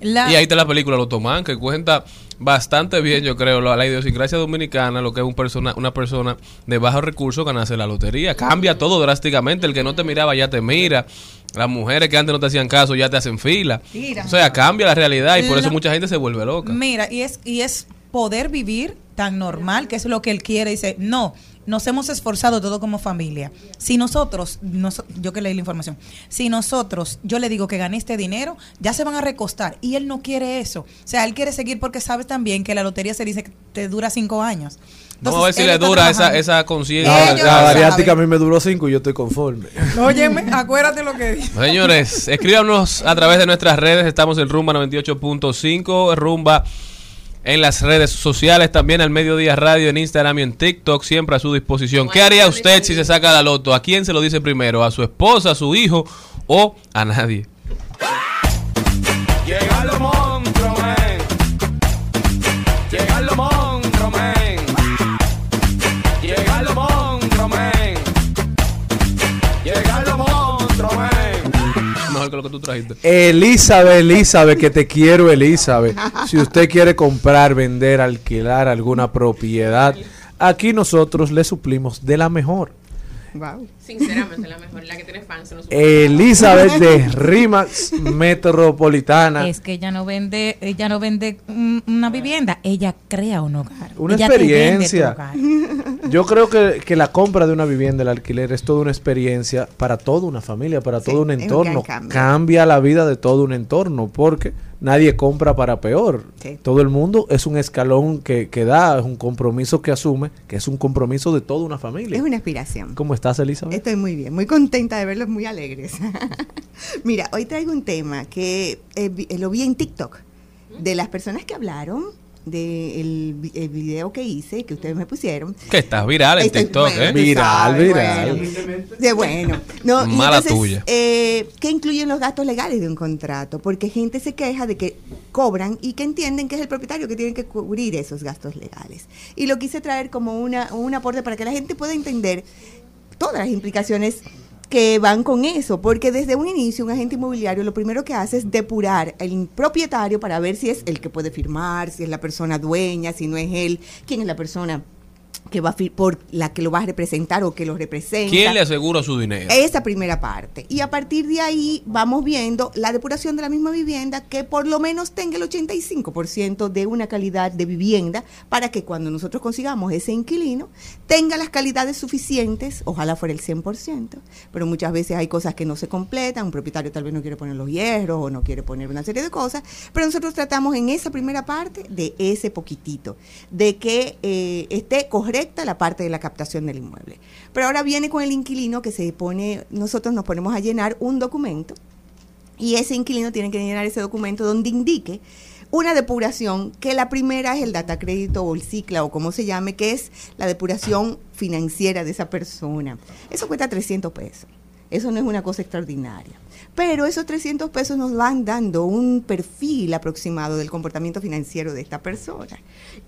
La, Y ahí está la película Lotomán, que cuenta bastante bien, yo creo, la, la idiosincrasia dominicana, lo que es un persona, una persona de bajos recursos ganarse la lotería. Cambia todo drásticamente. El que no te miraba ya te mira. Las mujeres que antes no te hacían caso ya te hacen fila. Mira. O sea, cambia la realidad y por eso mucha gente se vuelve loca. Mira, y es, y es poder vivir tan normal, que es lo que él quiere. Dice, no, nos hemos esforzado todo como familia. Si nosotros, noso- yo que leí la información, si nosotros, yo le digo que gané este dinero, ya se van a recostar. Y él no quiere eso. O sea, él quiere seguir porque sabes también que la lotería se dice que te dura cinco años. Vamos a ver si le dura esa, esa conciencia. Ellos la bariátrica a mí me duró cinco y yo estoy conforme. Óyeme, acuérdate lo que dije. Señores, escríbanos a través de nuestras redes. Estamos en Rumba 98.5, Rumba en las redes sociales, también al Mediodía Radio, en Instagram y en TikTok, siempre a su disposición. ¿Qué haría usted si se saca la loto? ¿A quién se lo dice primero? ¿A su esposa, a su hijo o a nadie? Lo que tú trajiste. Elizabeth, Elizabeth, que te quiero, Elizabeth. Si usted quiere comprar, vender, alquilar alguna propiedad, aquí nosotros le suplimos de la mejor. Sinceramente, la mejor, la que tiene fans. en los Elizabeth de Rimax Metropolitana. Es que ella no vende, ella no vende una vivienda, ella crea un hogar. Una Ella te vende tu experiencia. hogar. Yo creo que, que la compra de una vivienda, el alquiler, es toda una experiencia para toda una familia, para todo un entorno. Cambia la vida de todo un entorno, porque nadie compra para peor. Sí. Todo el mundo es un escalón que, que da, es un compromiso que asume, que es un compromiso de toda una familia. Es una aspiración. ¿Cómo estás, Elizabeth? Estoy muy bien, muy contenta de verlos muy alegres. Mira, hoy traigo un tema que eh, eh, lo vi en TikTok de las personas que hablaron del video que hice, que ustedes me pusieron. Que estás viral en Estoy- TikTok, bueno, ¿eh? Viral, sabes, viral. bueno. De bueno. No, Mala entonces, tuya. eh, ¿Qué incluyen los gastos legales de un contrato? Porque gente se queja de que cobran y que entienden que es el propietario que tiene que cubrir esos gastos legales. Y lo quise traer como una, un aporte para que la gente pueda entender todas las implicaciones que van con eso, porque desde un inicio un agente inmobiliario lo primero que hace es depurar el propietario para ver si es el que puede firmar, si es la persona dueña, si no es él, quién es la persona que va a por la que lo va a representar o que lo representa. ¿Quién le asegura su dinero? Esa primera parte. Y a partir de ahí vamos viendo la depuración de la misma vivienda que por lo menos tenga el 85% de una calidad de vivienda para que cuando nosotros consigamos ese inquilino tenga las calidades suficientes, ojalá fuera el 100%, pero muchas veces hay cosas que no se completan, un propietario tal vez no quiere poner los hierros o no quiere poner una serie de cosas, pero nosotros tratamos en esa primera parte de ese poquitito, de que eh, esté la parte de la captación del inmueble. Pero ahora viene con el inquilino que se pone, nosotros nos ponemos a llenar un documento y ese inquilino tiene que llenar ese documento donde indique una depuración, que la primera es el data crédito o el cicla o como se llame, que es la depuración financiera de esa persona. Eso cuesta 300 pesos. Eso no es una cosa extraordinaria. Pero esos 300 pesos nos van dando un perfil aproximado del comportamiento financiero de esta persona.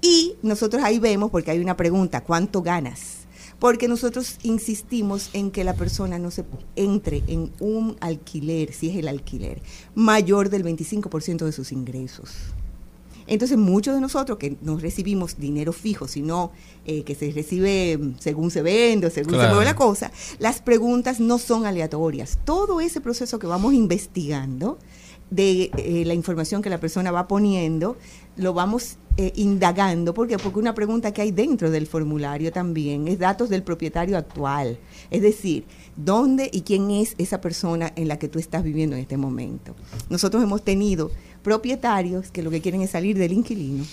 Y nosotros ahí vemos, porque hay una pregunta, ¿cuánto ganas? Porque nosotros insistimos en que la persona no se entre en un alquiler, si es el alquiler, mayor del 25% de sus ingresos. Entonces, muchos de nosotros que no recibimos dinero fijo, sino eh, que se recibe mm, según se vende o según se mueve la cosa, las preguntas no son aleatorias. Todo ese proceso que vamos investigando, de eh, la información que la persona va poniendo, lo vamos eh, indagando. ¿Por qué? Porque una pregunta que hay dentro del formulario también es datos del propietario actual. Es decir, ¿dónde y quién es esa persona en la que tú estás viviendo en este momento? Nosotros hemos tenido propietarios que lo que quieren es salir del inquilino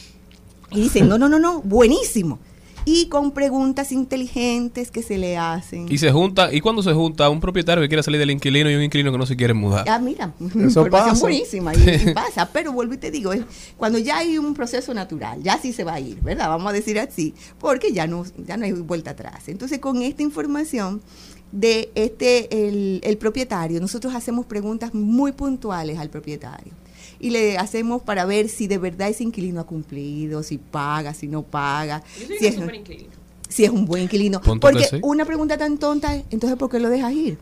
y dicen, no, no, no, no, buenísimo. Y con preguntas inteligentes que se le hacen. Y se junta, ¿y cuando se junta un propietario que quiere salir del inquilino y un inquilino que no se quiere mudar? Ah, mira, Eso información pasa. buenísima y, y pasa, pero vuelvo y te digo, es cuando ya hay un proceso natural, ya sí se va a ir, ¿verdad? Vamos a decir así, porque ya no, ya no hay vuelta atrás. Entonces, con esta información de este el, el propietario, nosotros hacemos preguntas muy puntuales al propietario. Y le hacemos para ver si de verdad ese inquilino ha cumplido, si paga, si no paga, Yo soy si un es, si es un buen inquilino. Punto Porque sí. una pregunta tan tonta, es, entonces ¿por qué lo dejas ir?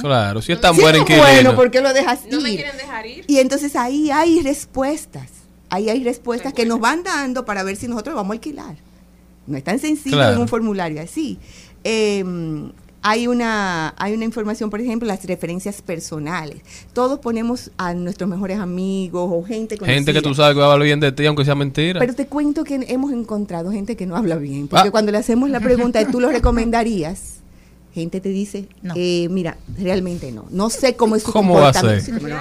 Claro, si es tan Si buen es inquilino. bueno, ¿por qué lo dejas No me ir? quieren dejar ir. Y entonces ahí hay respuestas. Ahí hay respuestas que nos van dando para ver si nosotros vamos a alquilar. No es tan sencillo Claro. en un formulario así. Eh, hay una, hay una información, por ejemplo, las referencias personales. Todos ponemos a nuestros mejores amigos o gente conocida. Gente que tú sabes que va a hablar bien de ti, aunque sea mentira. Pero te cuento que hemos encontrado gente que no habla bien. Porque Ah. cuando le hacemos la pregunta de tú lo recomendarías, gente te dice, eh, mira, realmente no. No sé cómo es su ¿Cómo va a comportamiento. ser?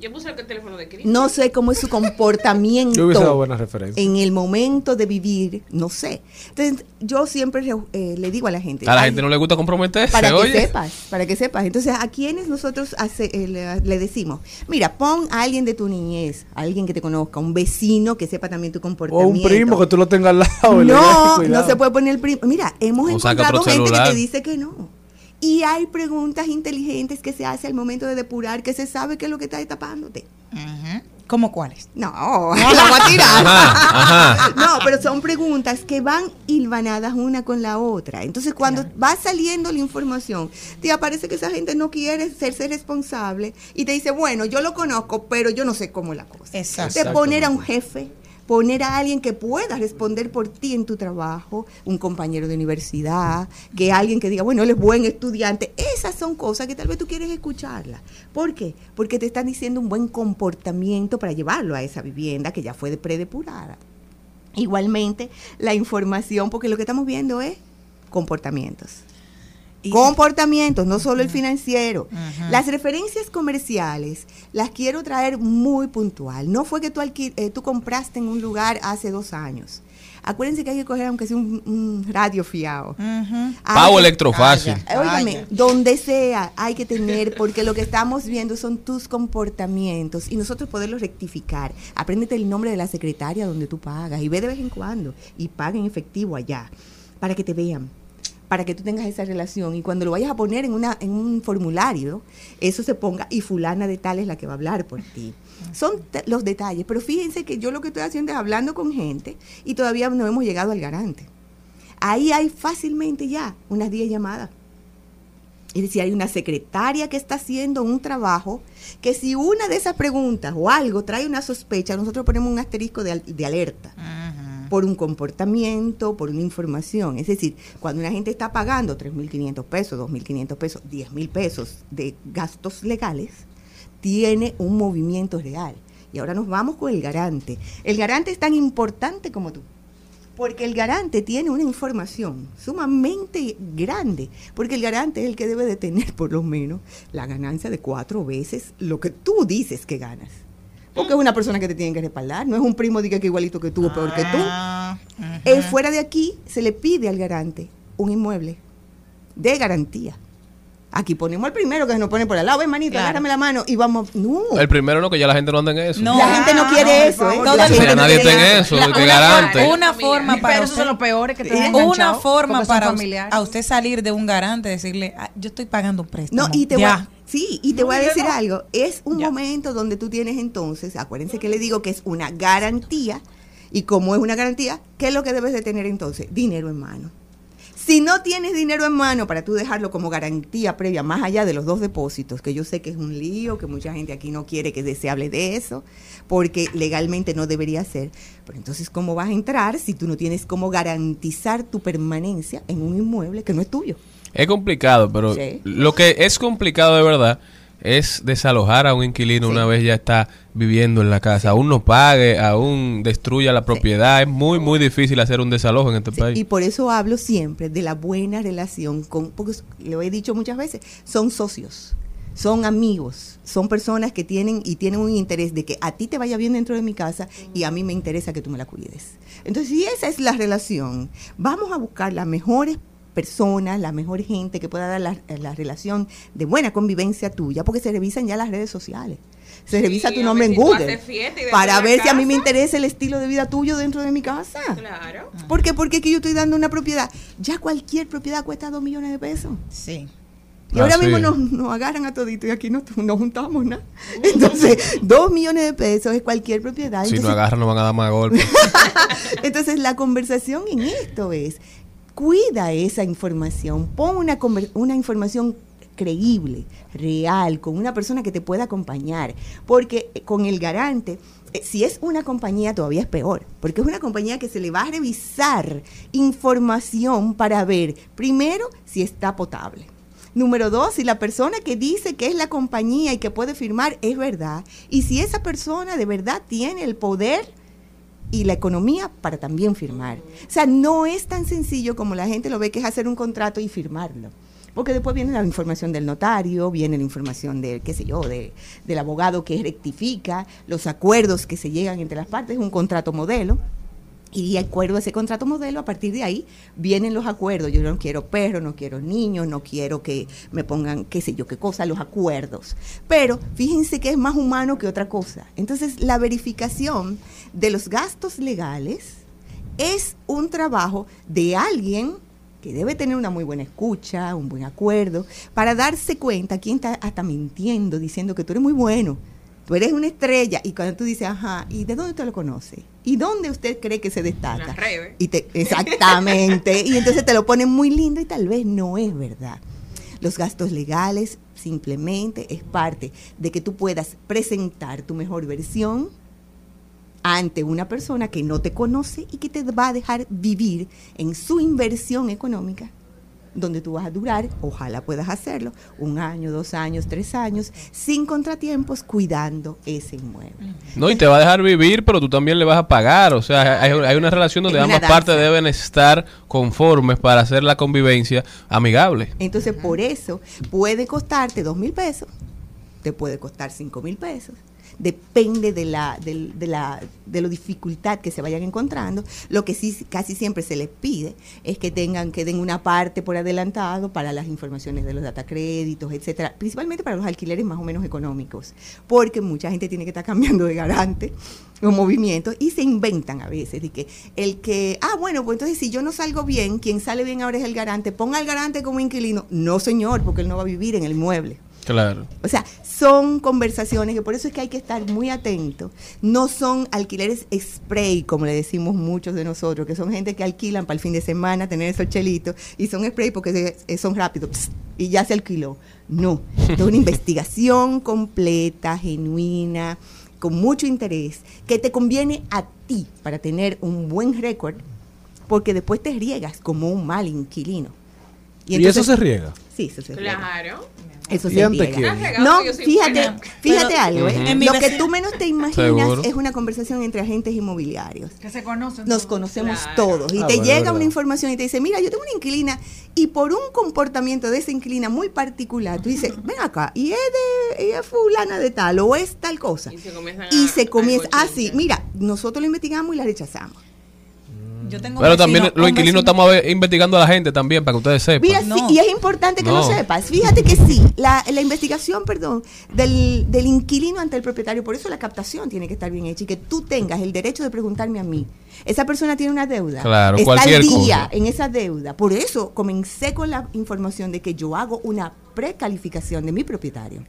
Yo puse el teléfono de Chris. No sé cómo es su comportamiento. Yo hubiese dado buena referencia. En el momento de vivir, no sé. Entonces, yo siempre eh, le digo a la gente. A la "Ay, gente no le gusta comprometerse, para que oye. sepas, para que sepas. Entonces, ¿a quienes nosotros hace- eh, le, le decimos? Mira, pon a alguien de tu niñez, a alguien que te conozca, un vecino que sepa también tu O comportamiento. un primo que tú lo tengas al lado. No, no se puede poner el primo. Mira, hemos O encontrado gente que te dice que no. Y hay preguntas inteligentes que se hace al momento de depurar que se sabe qué es lo que está tapándote. ¿Cómo cuáles? No, la voy a tirar. Ajá, ajá. No, pero son preguntas que van hilvanadas una con la otra. Entonces, cuando va saliendo la información, te aparece que esa gente no quiere hacerse responsable y te dice, bueno, yo lo conozco, pero yo no sé cómo es la cosa. Exacto. De poner a un jefe, poner a alguien que pueda responder por ti en tu trabajo, un compañero de universidad, que alguien que diga, bueno, él es buen estudiante. Esas son cosas que tal vez tú quieres escucharlas. ¿Por qué? Porque te están diciendo un buen comportamiento para llevarlo a esa vivienda que ya fue de predepurada. Igualmente, la información, porque lo que estamos viendo es comportamientos. Comportamientos, no solo el financiero. Las referencias comerciales las quiero traer muy puntual. No fue que tú, eh, tú compraste en un lugar hace dos años. Acuérdense que hay que coger aunque sea un, un radio fiado. Hay Pago electrofácil. Eh, Óigame, donde sea hay que tener, porque lo que estamos viendo son tus comportamientos y nosotros poderlos rectificar. Apréndete el nombre de la secretaria donde tú pagas y ve de vez en cuando y paga en efectivo allá para que te vean para que tú tengas esa relación y cuando lo vayas a poner en, una, en un formulario, eso se ponga y fulana de tal es la que va a hablar por ti. Son los detalles, pero fíjense que yo lo que estoy haciendo es hablando con gente y todavía no hemos llegado al garante. Ahí hay fácilmente ya unas 10 llamadas. Es decir, hay una secretaria que está haciendo un trabajo que si una de esas preguntas o algo trae una sospecha, nosotros ponemos un asterisco de, de alerta por un comportamiento, por una información. Es decir, cuando una gente está pagando 3.500 pesos, 2.500 pesos, 10.000 pesos de gastos legales, tiene un movimiento real. Y ahora nos vamos con el garante. El garante es tan importante como tú. Porque el garante tiene una información sumamente grande, porque el garante es el que debe de tener por lo menos la ganancia de cuatro veces lo que tú dices que ganas. Porque es una persona que te tiene que respaldar, no es un primo diga que igualito que tú o peor que tú. Eh, fuera de aquí se le pide al garante un inmueble de garantía. Aquí ponemos al primero que se nos pone por al lado, ven manito, Claro. agárrame la mano y vamos. No, El primero no, que ya la gente no anda en eso. No. la gente no quiere eso, ¿eh? Todo La el gente no nadie está en eso, La- de que una garante. Una forma para Pero esos son los peores que te una dejan enganchado, forma para a usted salir de un garante decirle "Ah, yo estoy pagando un préstamo No, y te voy ya a, sí, y te No, voy a decir no. algo. Es un Ya. momento donde tú tienes entonces, acuérdense que le digo que es una garantía, y como es una garantía, ¿qué es lo que debes de tener entonces? Dinero en mano. Si no tienes dinero en mano para tú dejarlo como garantía previa, más allá de los dos depósitos, que yo sé que es un lío, que mucha gente aquí no quiere que se hable de eso, porque legalmente no debería ser. Pero entonces, ¿cómo vas a entrar si tú no tienes cómo garantizar tu permanencia en un inmueble que no es tuyo? Es complicado, pero Sí. lo que es complicado de verdad es desalojar a un inquilino una vez ya está viviendo en la casa. Aún no pague, aún destruya la propiedad. Es muy, muy difícil hacer un desalojo en este Sí, país. y por eso hablo siempre de la buena relación con, porque lo he dicho muchas veces, son socios, son amigos, son personas que tienen y tienen un interés de que a ti te vaya bien dentro de mi casa y a mí me interesa que tú me la cuides. Entonces, si esa es la relación, vamos a buscar las mejores personas, la mejor gente que pueda dar la, la relación de buena convivencia tuya, porque se revisan ya las redes sociales. Se Sí, revisa tu nombre en si Google para ver si a mí me interesa el estilo de vida tuyo dentro de mi casa. Claro. ¿Por qué? Porque aquí yo estoy dando una propiedad. Ya cualquier propiedad cuesta dos millones de pesos. sí Y Ah, ahora sí. mismo nos, nos agarran a todito y aquí no nos juntamos nada. Entonces, dos millones de pesos es cualquier propiedad. Si no Entonces, agarran, no van a dar más golpes. entonces, la conversación en esto es, cuida esa información, pon una, una información creíble, real, con una persona que te pueda acompañar, porque eh, con el garante, eh, si es una compañía todavía es peor, porque es una compañía que se le va a revisar información para ver, primero, si está potable. Número dos, si la persona que dice que es la compañía y que puede firmar es verdad. Y si esa persona de verdad tiene el poder y la economía para también firmar. O sea, no es tan sencillo como la gente lo ve, que es hacer un contrato y firmarlo. Porque después viene la información del notario, viene la información de, qué sé yo, de, del abogado que rectifica, los acuerdos que se llegan entre las partes, un contrato modelo. Y de acuerdo a ese contrato modelo, a partir de ahí vienen los acuerdos. Yo no quiero perros, no quiero niños, no quiero que me pongan qué sé yo qué cosa, los acuerdos. Pero fíjense que es más humano que otra cosa. Entonces, la verificación de los gastos legales es un trabajo de alguien que debe tener una muy buena escucha, un buen acuerdo, para darse cuenta quién está hasta mintiendo, diciendo que tú eres muy bueno. Tú eres una estrella y cuando tú dices, ajá, ¿y de dónde usted lo conoce? ¿Y dónde usted cree que se destaca? las redes. Y te, exactamente. y entonces te lo ponen muy lindo y tal vez no es verdad. Los gastos legales simplemente es parte de que tú puedas presentar tu mejor versión ante una persona que no te conoce y que te va a dejar vivir en su inversión económica, donde tú vas a durar, ojalá puedas hacerlo, un año, dos años, tres años, sin contratiempos, cuidando ese inmueble. No, y te va a dejar vivir, pero tú también le vas a pagar. O sea, hay, hay una relación donde ambas partes deben estar conformes para hacer la convivencia amigable. Entonces, por eso puede costarte dos mil pesos, te puede costar cinco mil pesos. Depende de la, del- de, la, de la dificultad que se vayan encontrando. Lo que sí casi siempre se les pide es que tengan, que den una parte por adelantado para las informaciones de los datacréditos, etcétera, principalmente para los alquileres más o menos económicos, porque mucha gente tiene que estar cambiando de garante los movimientos y se inventan a veces de que el que, ah, bueno, pues entonces si yo no salgo bien, quien sale bien ahora es el garante, ponga al garante como inquilino. No, señor, porque él no va a vivir en el mueble. Claro. O sea, son conversaciones que por eso es que hay que estar muy atento. No son alquileres spray, como le decimos muchos de nosotros, que son gente que alquilan para el fin de semana, tener esos chelitos, y son spray porque eh, son rápidos y ya se alquiló. No, es una investigación completa, genuina, con mucho interés, que te conviene a ti para tener un buen récord, porque después te riegas como un mal inquilino. ¿Y eso se riega? Sí, eso se riega. Claro. Eso ¿Y se ante riega. quién? Has regado No, fíjate, fíjate Pero- algo, ¿eh? Lo que tú menos te imaginas Seguro. es una conversación entre agentes inmobiliarios. Que se conocen. Nos conocemos Claro. todos. Y Ah, te bueno, llega verdad. una información y te dice, mira, yo tengo una inquilina y por un comportamiento de esa inquilina muy particular, tú dices, ven acá, y es de y es fulana de tal o es tal cosa. Y se comienzan Y se comienza, ah, sí, bochinche. mira, nosotros lo investigamos y la rechazamos. Yo tengo Pero también los inquilinos vecino- estamos investigando a la gente también, para que ustedes sepan. Mira, No. sí, y es importante que No. lo sepas. Fíjate que sí, la, la investigación, perdón, del, del inquilino ante el propietario, por eso la captación tiene que estar bien hecha y que tú tengas el derecho de preguntarme a mí. Esa persona tiene una deuda. Claro, está cualquier al día cosa. en esa deuda. Por eso comencé con la información de que yo hago una precalificación de mi propietario.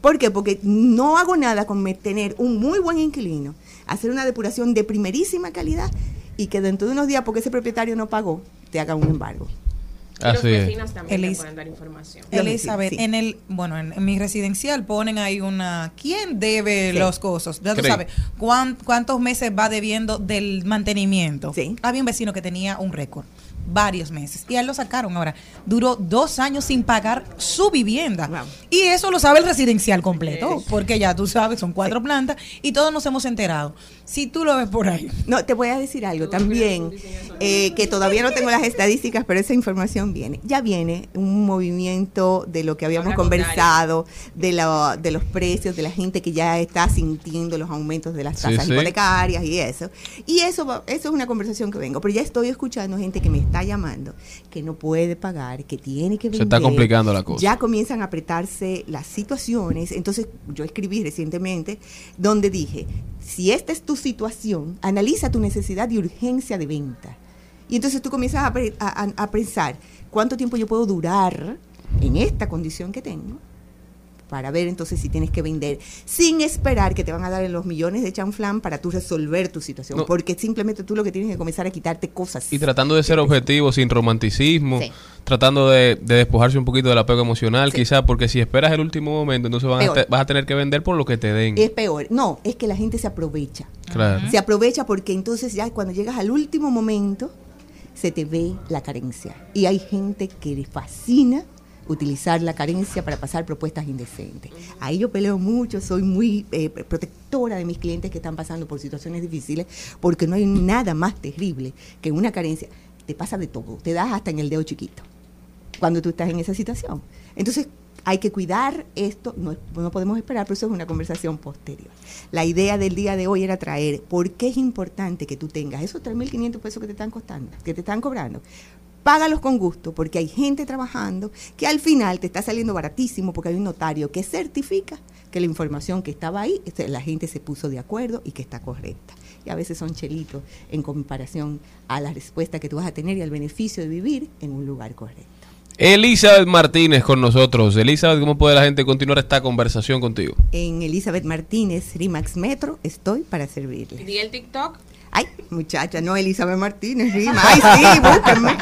¿Por qué? Porque no hago nada con tener un muy buen inquilino, hacer una depuración de primerísima calidad y que dentro de unos días, porque ese propietario no pagó, te haga un embargo. Y los Así es. vecinos también te Elis- pueden dar información. Los Elizabeth, sí. en el, bueno, en, en mi residencial ponen ahí una, ¿quién debe Sí. los costos? Ya tú sabes, ¿cuán- ¿cuántos meses va debiendo del mantenimiento? Sí. Había un vecino que tenía un récord, varios meses, y a él lo sacaron ahora. Duró dos años sin pagar su vivienda. Wow. Y eso lo sabe el residencial completo, porque ya tú sabes, son cuatro plantas y todos nos hemos enterado. Si tú lo ves por ahí. No, te voy a decir algo también, eh, que todavía no tengo las estadísticas, pero esa información viene. Ya viene un movimiento de lo que habíamos conversado, de, la- de los precios, de la gente que ya está sintiendo los aumentos de las tasas sí. hipotecarias y eso. Y eso, va- eso es una conversación que vengo, pero ya estoy escuchando gente que me está llamando, que no puede pagar, que tiene que Se vender. está complicando la cosa. Ya comienzan a apretarse las situaciones. Entonces, yo escribí recientemente donde dije, si esta es tu situación, analiza tu necesidad y urgencia de venta. Y entonces tú comienzas a- a- a pensar cuánto tiempo yo puedo durar en esta condición que tengo para ver entonces si tienes que vender sin esperar que te van a dar los millones de chanflán para tú resolver tu situación, No. porque simplemente tú lo que tienes que comenzar a quitarte cosas. Y tratando de ser objetivo, sin romanticismo, Sí. tratando de, de despojarse un poquito del apego emocional, Sí. quizás, porque si esperas el último momento, entonces van a vas a tener que vender por lo que te den. Es peor. No, es que la gente se aprovecha. Claro. Se aprovecha porque entonces ya cuando llegas al último momento se te ve la carencia. Y hay gente que le fascina utilizar la carencia para pasar propuestas indecentes. Ahí yo peleo mucho, soy muy eh, protectora de mis clientes que están pasando por situaciones difíciles, porque no hay nada más terrible que una carencia. Te pasa de todo, te das hasta en el dedo chiquito cuando tú estás en esa situación. Entonces, hay que cuidar esto, no, no podemos esperar, pero eso es una conversación posterior. La idea del día de hoy era traer por qué es importante que tú tengas esos 3.500 pesos que te están costando, que te están cobrando. Págalos con gusto, porque hay gente trabajando que al final te está saliendo baratísimo, porque hay un notario que certifica que la información que estaba ahí, este, la gente se puso de acuerdo y que está correcta. Y a veces son chelitos en comparación a la respuesta que tú vas a tener y al beneficio de vivir en un lugar correcto. Elizabeth Martínez con nosotros. Elizabeth, ¿cómo puede la gente continuar esta conversación contigo? En Elizabeth Martínez, Rimax Metro, estoy para servirle. ¿Y el TikTok? Ay, muchacha, no Elizabeth Martínez, Rima. Ay, sí, búsquenme.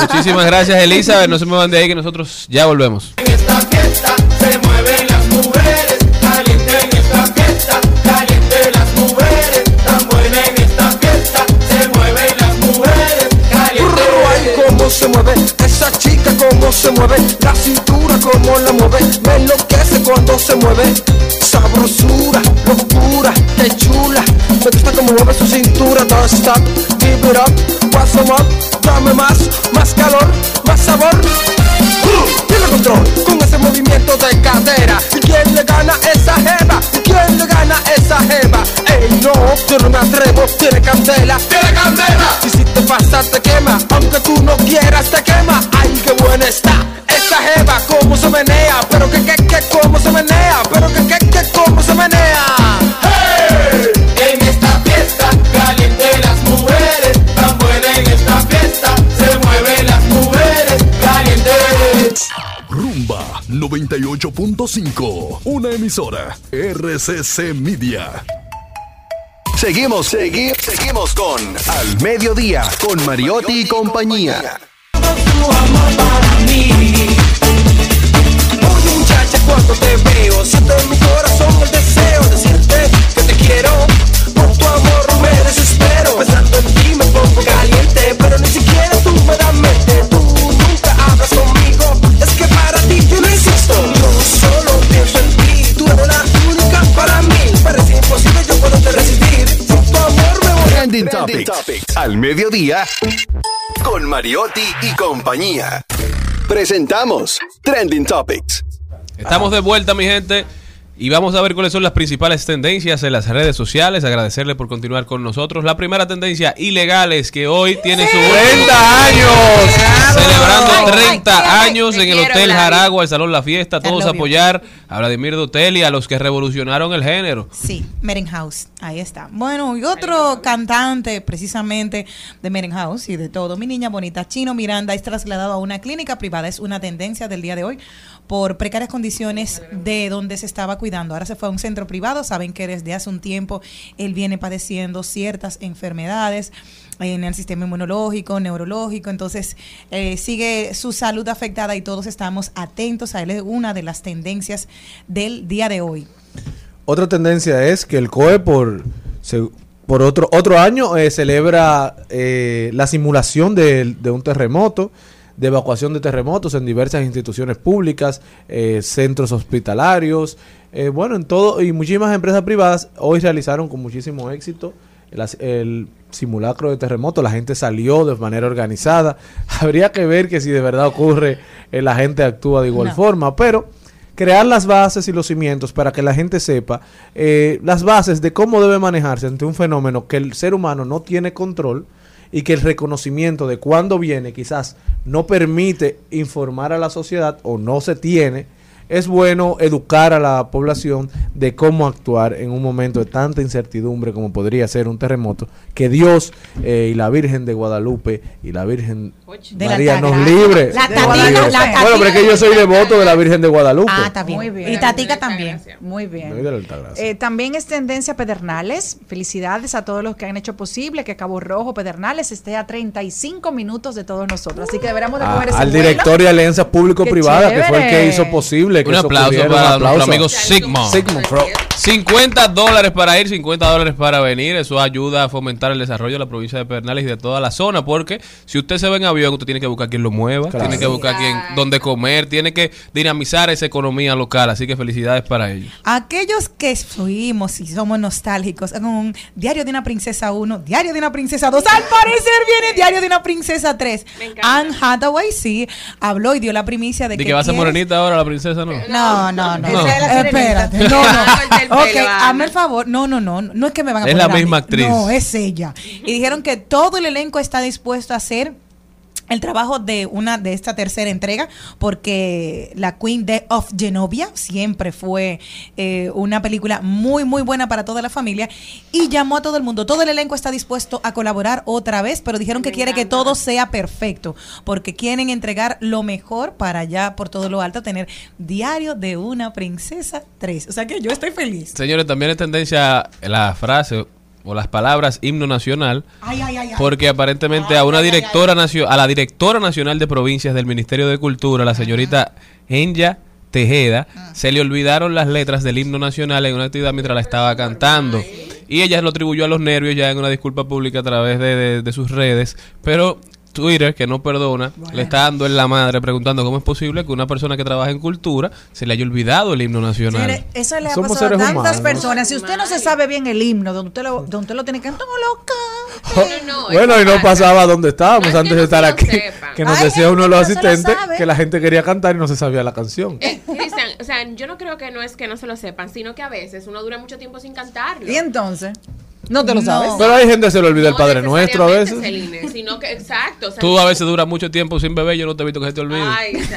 Muchísimas gracias, Elizabeth. No se muevan de ahí que nosotros ya volvemos. En esta fiesta se mueven las mujeres, caliente en esta fiesta, caliente las mujeres, tan buena en esta fiesta, se mueven las mujeres, caliente. Ay, cómo se mueve esa chica, cómo se mueve la cintura, cómo la mueve, me enloquece cuando se mueve. Sabrosura, locura, qué chula. Me gusta cómo mueve su cintura, don't stop, give it up, 'em up, dame más, más calor, más sabor. Uh, Tiene control con ese movimiento de cadera. ¿Y quién le gana esa jeva? ¿Y quién le gana esa jeva? Ey, no, yo no me atrevo, tiene candela, tiene candela. Y si te pasa te quema, aunque tú no quieras te quema. Ay, qué buena está esa jeva, cómo se menea, pero que que que cómo se menea, pero que que que cómo se menea. 98.5, una emisora RCC Media. Seguimos, seguimos, seguimos con Al Mediodía, con Mariotti y compañía. Oye muchacha cuando te veo Siento en mi corazón el deseo de decirte que te quiero Por tu amor me desespero Pensando en ti me pongo caliente Pero ni siquiera tú me das mente Trending Topics. Al mediodía, con Mariotti y compañía. Presentamos Trending Topics. Estamos de vuelta, mi gente. Y vamos a ver cuáles son las principales tendencias en las redes sociales. Agradecerle por continuar con nosotros. La primera tendencia, ilegales, que hoy tiene su 30 años. Celebrando Ay, 30 ay, ay, años en el Hotel. Jaragua, el Salón La Fiesta. Todos you. apoyar a Vladimir Dotel y a los que revolucionaron el género. Sí, Merenhouse, ahí está. Bueno, y otro cantante precisamente de Merenhouse y de todo, mi niña bonita, Chino Miranda, es trasladado a una clínica privada. Es una tendencia del día de hoy por precarias condiciones de donde se estaba cuidando. Ahora se fue a un centro privado, saben que desde hace un tiempo él viene padeciendo ciertas enfermedades en el sistema inmunológico, neurológico, entonces eh, sigue su salud afectada y todos estamos atentos a él. Es una de las tendencias del día de hoy. Otra tendencia es que el COE por, por otro, otro año eh, celebra eh, la simulación de un terremoto, de evacuación de terremotos en diversas instituciones públicas, eh, centros hospitalarios, eh, bueno, en todo, y muchísimas empresas privadas hoy realizaron con muchísimo éxito el, simulacro de terremoto, la gente salió de manera organizada, habría que ver que si de verdad ocurre, eh, la gente actúa de igual No. forma, pero crear las bases y los cimientos para que la gente sepa eh, las bases de cómo debe manejarse ante un fenómeno que el ser humano no tiene control y que el reconocimiento de cuándo viene quizás no permite informar a la sociedad o no se tiene, es bueno educar a la población de cómo actuar en un momento de tanta incertidumbre como podría ser un terremoto, que Dios eh, y la Virgen de Guadalupe y la Virgen De la María nos libre. La tatica, la tatica. Bueno, pero es que yo soy devoto de la Virgen de Guadalupe. Ah, está bien. Muy bien. Y Tatica también. Muy bien. de la Altagracia. Eh, también es tendencia Pedernales. Felicidades a todos los que han hecho posible que Cabo Rojo Pedernales esté a 35 minutos de todos nosotros. Así que deberíamos de A- coger ese al vuelo. director de Alianzas Público-Privada, que fue el que hizo posible que Un eso aplauso ocurriera. para Un aplauso. nuestro amigo Sigmund. Sigmund Freud. 50 dólares para ir, 50 dólares para venir. Eso ayuda a fomentar el desarrollo de la provincia de Pernales y de toda la zona. Porque si usted se ve en avión, usted tiene que buscar quien lo mueva, Claro. tiene que buscar quien dónde comer, tiene que dinamizar esa economía local. Así que felicidades para ellos. Aquellos que fuimos y somos nostálgicos, con un Diario de una Princesa 1, Diario de una Princesa 2, al parecer viene Diario de una Princesa 3. Me encanta. Anne Hathaway sí habló y dio la primicia de ¿De que que va a ser quiere- morenita ahora la princesa, no? No, no, no. Es la Espérate. No, no. Ok, hazme el favor. No, no, no. No es que me van a Es poner la a mí. misma actriz. No, es ella. Y dijeron que todo el elenco está dispuesto a hacer el trabajo de una de esta tercera entrega porque la Queen de of Genovia siempre fue eh, una película muy muy buena para toda la familia y llamó a todo el mundo. Todo el elenco está dispuesto a colaborar otra vez pero dijeron que quiere que todo sea perfecto porque quieren entregar lo mejor para allá por todo lo alto tener diario de una princesa 3 o sea que yo estoy feliz. Señores, también es tendencia la frase o las palabras himno nacional, Ay, ay, ay, ay. porque aparentemente a una directora nacio- a la directora nacional de provincias del Ministerio de Cultura, la señorita Enya Tejeda, se le olvidaron las letras del himno nacional en una actividad mientras la estaba cantando. Y ella lo atribuyó a los nervios ya en una disculpa pública a través de, de- de sus redes, pero Twitter, que no perdona, le está dando en la madre preguntando cómo es posible que una persona que trabaja en cultura se le haya olvidado el himno nacional. Señores, eso le ha Somos pasado a tantas humanos. personas. Si usted no se sabe bien el himno, donde usted lo, donde usted lo tiene que cantar, no bueno, y no pasaba donde estábamos antes de estar aquí. Que nos Ay, decía uno de los no se lo asistentes que la gente quería cantar y no se sabía la canción. Eh, Cristian, o sea, yo no creo que no es que no se lo sepan, sino que a veces uno dura mucho tiempo sin cantarlo. ¿Y entonces? No te lo No. sabes. Pero hay gente que se le olvida el Padre Nuestro a veces. necesariamente, Celine, sino que, exacto. o sea, Tú a veces duras mucho tiempo sin beber, yo no te he visto que se te olvide. Ay,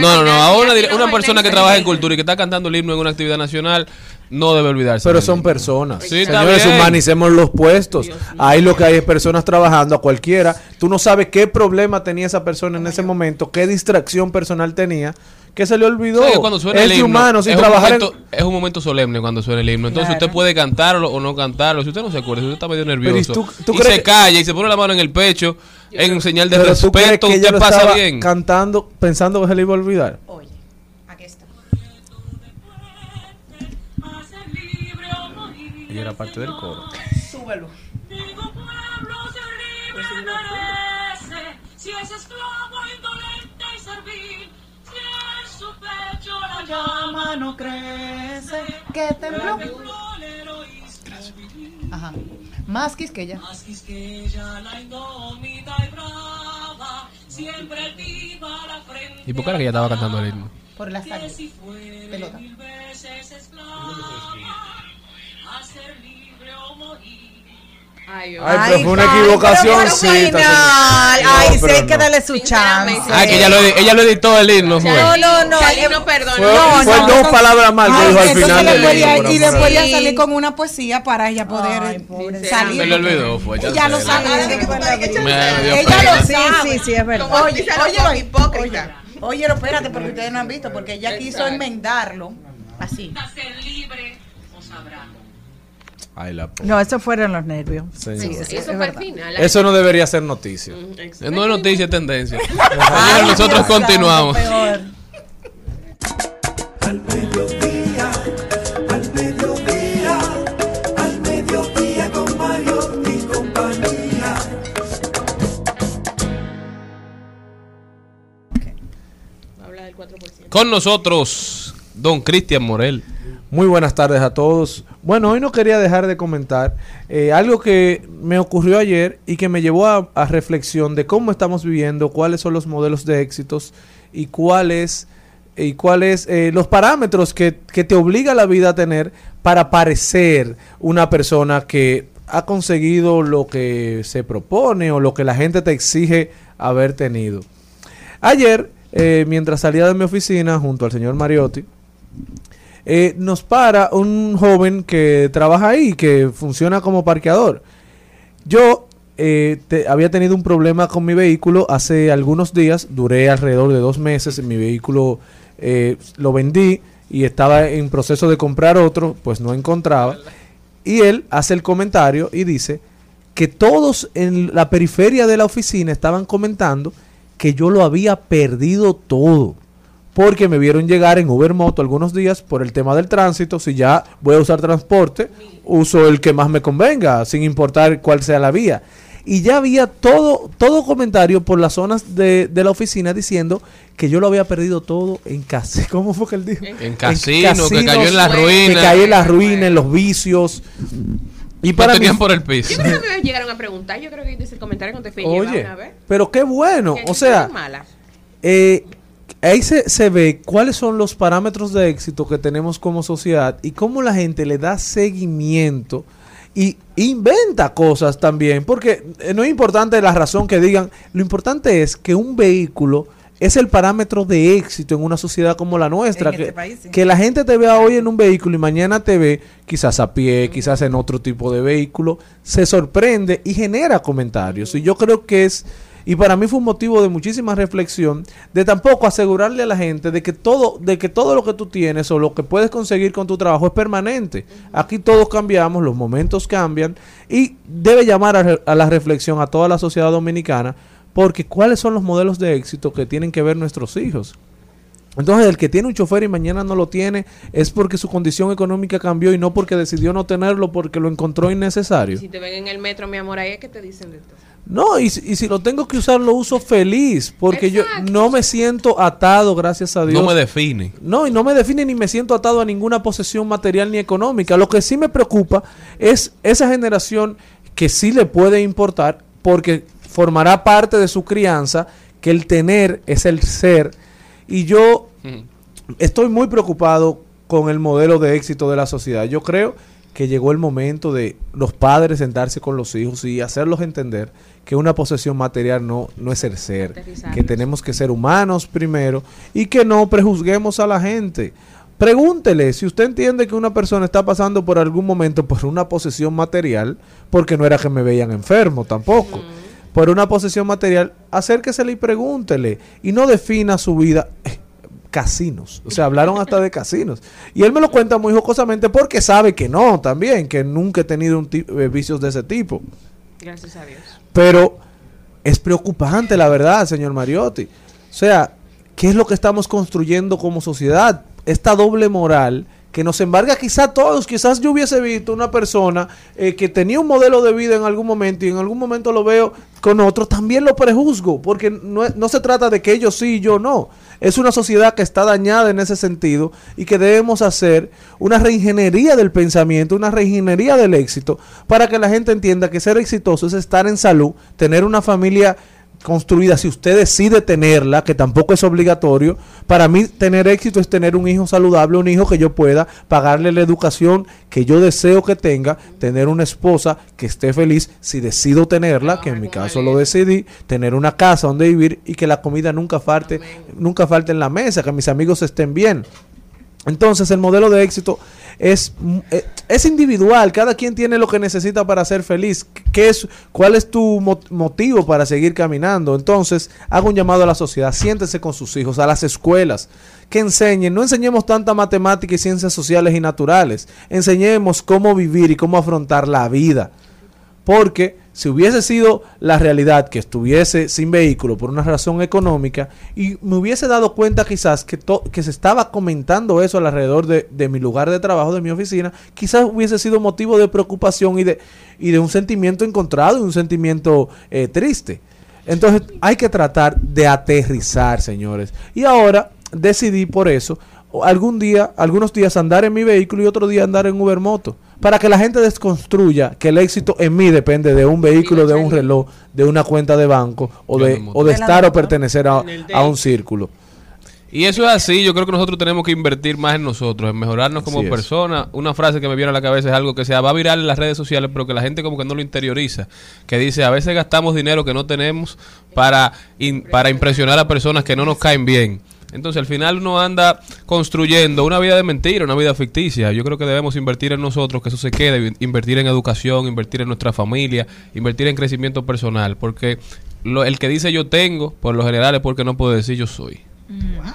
No, no, no. A una, persona que trabaja en cultura y que está cantando el himno en una actividad nacional no debe olvidarse. Pero son personas. Sí, Señores, humanicemos los puestos. Ahí lo que hay es personas trabajando a cualquiera. Tú no sabes qué problema tenía esa persona en ese momento, qué distracción personal tenía, que se le olvidó. ¿Sabe que cuando suena es himno, humano, sin es, un trabajar en- momento, es un momento solemne cuando suena el himno. Entonces Claro. usted puede cantarlo o no cantarlo. Si usted no se acuerda, si usted está medio nervioso tú- tú y crees se que- calla y se pone la mano en el pecho en señal de Pero tú crees respeto, que ella usted lo pasa estaba bien. cantando pensando que se le iba a olvidar. Y era parte del coro. Súbelo. Llama no crece, que tembló. Ajá. Más quisqueya. Más quisqueya, la indómita y brava, siempre viva la frente. ¿Y por qué era que ella estaba cantando el himno? Por la Que Ay, Ay, pero fue una equivocación. Ay, sí hay que darle su chance. Ah, que ella lo, ella lo editó el himno, fue. No, no, no. Charlie eh, no perdonó. Fue, fue dos palabras mal que Ay, dijo al final. ahí- himno, y después ya salir con una poesía para ella poder Se salir. le olvidó, fue. Ella lo chancela. sabe. Me dio Ella lo Sí, sabe. sí, sí, es verdad. Oye, ahí. hipócrita. Oye, espérate, porque ustedes no han visto, porque ella quiso enmendarlo así. A ser libre o sabrá. Ay, la po- No, eso fueron los nervios. Señor. Sí, Eso eso es final. Eso no debería ser noticia. Eh, No es noticia, es tendencia. Nosotros continuamos. Al mediodía, al mediodía, al mediodía con Mario y compañía. Habla del 4%. Con nosotros, don Cristian Morel. Muy buenas tardes a todos. Bueno, hoy no quería dejar de comentar eh, algo que me ocurrió ayer y que me llevó a, reflexión de cómo estamos viviendo, cuáles son los modelos de éxitos y cuáles y eh, los parámetros que, que te obliga la vida a tener para parecer una persona que ha conseguido lo que se propone o lo que la gente te exige haber tenido. Ayer, eh, mientras salía de mi oficina junto al señor Mariotti, eh, nos para un joven que trabaja ahí, que funciona como parqueador. Yo eh, había tenido un problema con mi vehículo hace algunos días, duré alrededor de dos meses, mi vehículo eh, lo vendí y estaba en proceso de comprar otro, pues no encontraba. Y él hace el comentario y dice que todos en la periferia de la oficina estaban comentando que yo lo había perdido todo. Porque me vieron llegar en Uber Moto algunos días por el tema del tránsito. Si ya voy a usar transporte, uso el que más me convenga, sin importar cuál sea la vía. Y ya había todo, todo comentario por las zonas de, de la oficina diciendo que yo lo había perdido todo en casa. ¿Cómo fue que él dijo? En casino, que cayó en la Que ruina. cayó en la ruina, en los vicios. Y para mí, por el piso. Yo creo que me llegaron a preguntar. Yo creo que hice el comentario cuando te fui oye, una vez. pero qué bueno. Que O sea, eh, ahí se, se ve cuáles son los parámetros de éxito que tenemos como sociedad y cómo la gente le da seguimiento y inventa cosas también, porque eh, no es importante la razón que digan, lo importante es que un vehículo es el parámetro de éxito en una sociedad como la nuestra, que, este país, sí. que la gente te vea hoy en un vehículo y mañana te ve quizás a pie, quizás en otro tipo de vehículo, se sorprende y genera comentarios. Y yo creo que es, y para mí fue un motivo de muchísima reflexión, de tampoco asegurarle a la gente de que todo, de que todo lo que tú tienes o lo que puedes conseguir con tu trabajo es permanente. Aquí todos cambiamos, los momentos cambian y debe llamar a, a la reflexión a toda la sociedad dominicana porque cuáles son los modelos de éxito que tienen que ver nuestros hijos. Entonces, el que tiene un chofer y mañana no lo tiene es porque su condición económica cambió y no porque decidió no tenerlo porque lo encontró innecesario. Si te ven en el metro, mi amor, ahí es que te dicen de todo. No, y, si- y si lo tengo que usar, lo uso feliz porque yo no me siento atado, gracias a Dios. No me define. No, y no me define ni me siento atado a ninguna posesión material ni económica. Lo que sí me preocupa es esa generación que sí le puede importar porque formará parte de su crianza que el tener es el ser. Y yo estoy muy preocupado con el modelo de éxito de la sociedad. Yo creo que llegó el momento de los padres sentarse con los hijos y hacerlos entender que una posesión material no, no es el ser, que tenemos que ser humanos primero y que no prejuzguemos a la gente. Pregúntele si usted entiende que una persona está pasando por algún momento por una posesión material, porque no era que me veían enfermo tampoco. Por una posesión material, acérquesele y pregúntele. Y no defina su vida casinos. O sea, hablaron hasta de casinos. Y él me lo cuenta muy jocosamente porque sabe que no, también, que nunca he tenido un eh, vicios de ese tipo. Gracias a Dios. Pero es preocupante, la verdad, señor Mariotti. O sea, ¿qué es lo que estamos construyendo como sociedad? Esta doble moral que nos embarga quizá todos. Quizás yo hubiese visto una persona eh, que tenía un modelo de vida en algún momento y en algún momento lo veo con otro, también lo prejuzgo, porque no, no se trata de que ellos sí y yo no. Es una sociedad que está dañada en ese sentido y que debemos hacer una reingeniería del pensamiento, una reingeniería del éxito, para que la gente entienda que ser exitoso es estar en salud, tener una familia construida, si usted decide tenerla, que tampoco es obligatorio, para mí tener éxito es tener un hijo saludable, un hijo que yo pueda pagarle la educación que yo deseo que tenga, tener una esposa que esté feliz si decido tenerla, que en mi caso lo decidí, tener una casa donde vivir y que la comida nunca falte, nunca falte en la mesa, que mis amigos estén bien. Entonces el modelo de éxito es, eh, es individual, cada quien tiene lo que necesita para ser feliz. ¿Qué es, ¿Cuál es tu mo- motivo para seguir caminando? Entonces hago un llamado a la sociedad, siéntese con sus hijos, a las escuelas, que enseñen, no enseñemos tanta matemática y ciencias sociales y naturales, enseñemos cómo vivir y cómo afrontar la vida. Porque si hubiese sido la realidad que estuviese sin vehículo por una razón económica y me hubiese dado cuenta quizás que, que se estaba comentando eso alrededor de, de mi lugar de trabajo, de mi oficina, quizás hubiese sido motivo de preocupación y de, y de un sentimiento encontrado y un sentimiento eh, triste. Entonces hay que tratar de aterrizar, señores. Y ahora decidí por eso o algún día, algunos días andar en mi vehículo y otro día andar en Uber Moto. Para que la gente desconstruya que el éxito en mí depende de un vehículo, de un reloj, de una cuenta de banco o de, o de estar o pertenecer a, a un círculo. Y eso es así, yo creo que nosotros tenemos que invertir más en nosotros, en mejorarnos como personas. Una frase que me viene a la cabeza es algo que se va a viral en las redes sociales, pero que la gente como que no lo interioriza. Que dice, a veces gastamos dinero que no tenemos para, in- para impresionar a personas que no nos caen bien. Entonces al final uno anda construyendo una vida de mentira, una vida ficticia. Yo creo que debemos invertir en nosotros, que eso se quede, invertir en educación, invertir en nuestra familia, invertir en crecimiento personal, porque lo- el que dice yo tengo, por lo general es porque no puedo decir yo soy. Ilegales.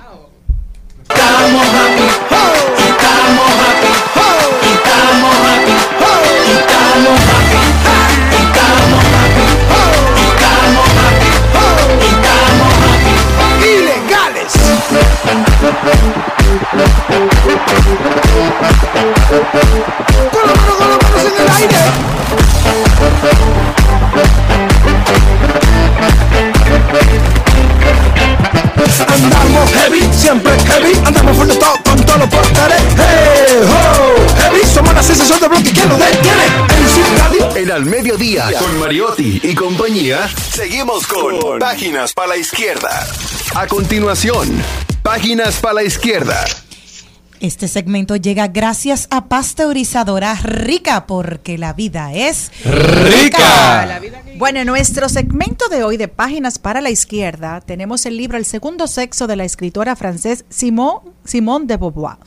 Andamos heavy, siempre heavy, andamos full Al Mediodía, con Mariotti y compañía, seguimos con Páginas para la Izquierda. A continuación, Páginas para la Izquierda. Este segmento llega gracias a Pasteurizadora Rica, porque la vida es Rica. Bueno, en nuestro segmento de hoy de Páginas para la Izquierda tenemos el libro El segundo sexo de la escritora francés Simone, Simone de Beauvoir.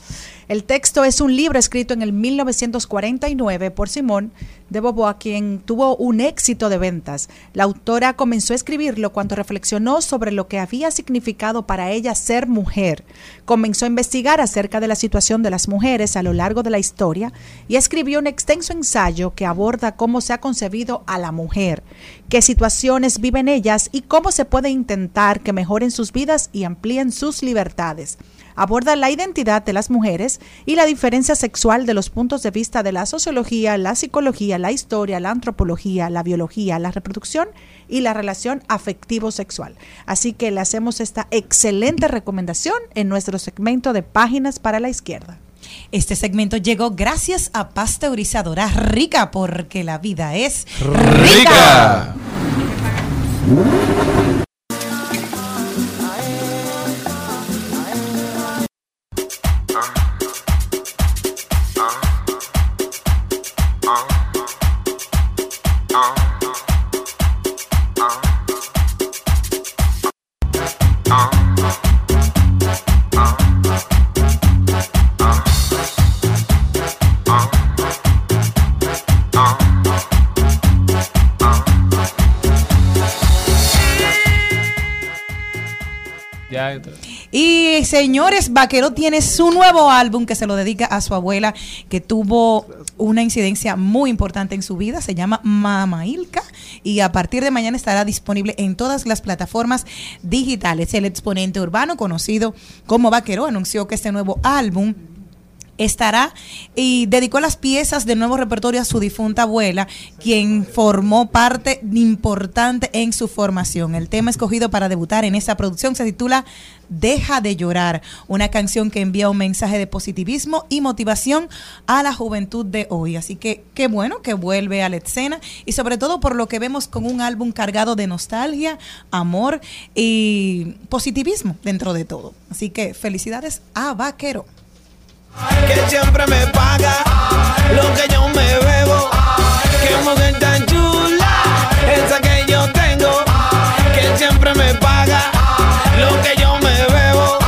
El texto es un libro escrito en el 1949 por Simone de Beauvoir, quien tuvo un éxito de ventas. La autora comenzó a escribirlo cuando reflexionó sobre lo que había significado para ella ser mujer. Comenzó a investigar acerca de la situación de las mujeres a lo largo de la historia y escribió un extenso ensayo que aborda cómo se ha concebido a la mujer, qué situaciones viven ellas y cómo se puede intentar que mejoren sus vidas y amplíen sus libertades aborda la identidad de las mujeres y la diferencia sexual de los puntos de vista de la sociología, la psicología, la historia, la antropología, la biología, la reproducción y la relación afectivo-sexual. Así que le hacemos esta excelente recomendación en nuestro segmento de Páginas para la Izquierda. Este segmento llegó gracias a Pasteurizadora Rica, porque la vida es Rica. Y señores, Vaquero tiene su nuevo álbum que se lo dedica a su abuela, que tuvo una incidencia muy importante en su vida. Se llama Mama Ilka. Y a partir de mañana estará disponible en todas las plataformas digitales. El exponente urbano, conocido como Vaquero, anunció que este nuevo álbum estará y dedicó las piezas del nuevo repertorio a su difunta abuela, quien formó parte importante en su formación. El tema escogido para debutar en esta producción se titula Deja de llorar, una canción que envía un mensaje de positivismo y motivación a la juventud de hoy. Así que qué bueno que vuelve a la escena y sobre todo por lo que vemos con un álbum cargado de nostalgia, amor y positivismo dentro de todo. Así que felicidades a Vaquero. Que siempre me paga lo que yo me bebo. Que mujer tan chula, esa que yo tengo, que siempre me paga lo que yo me bebo.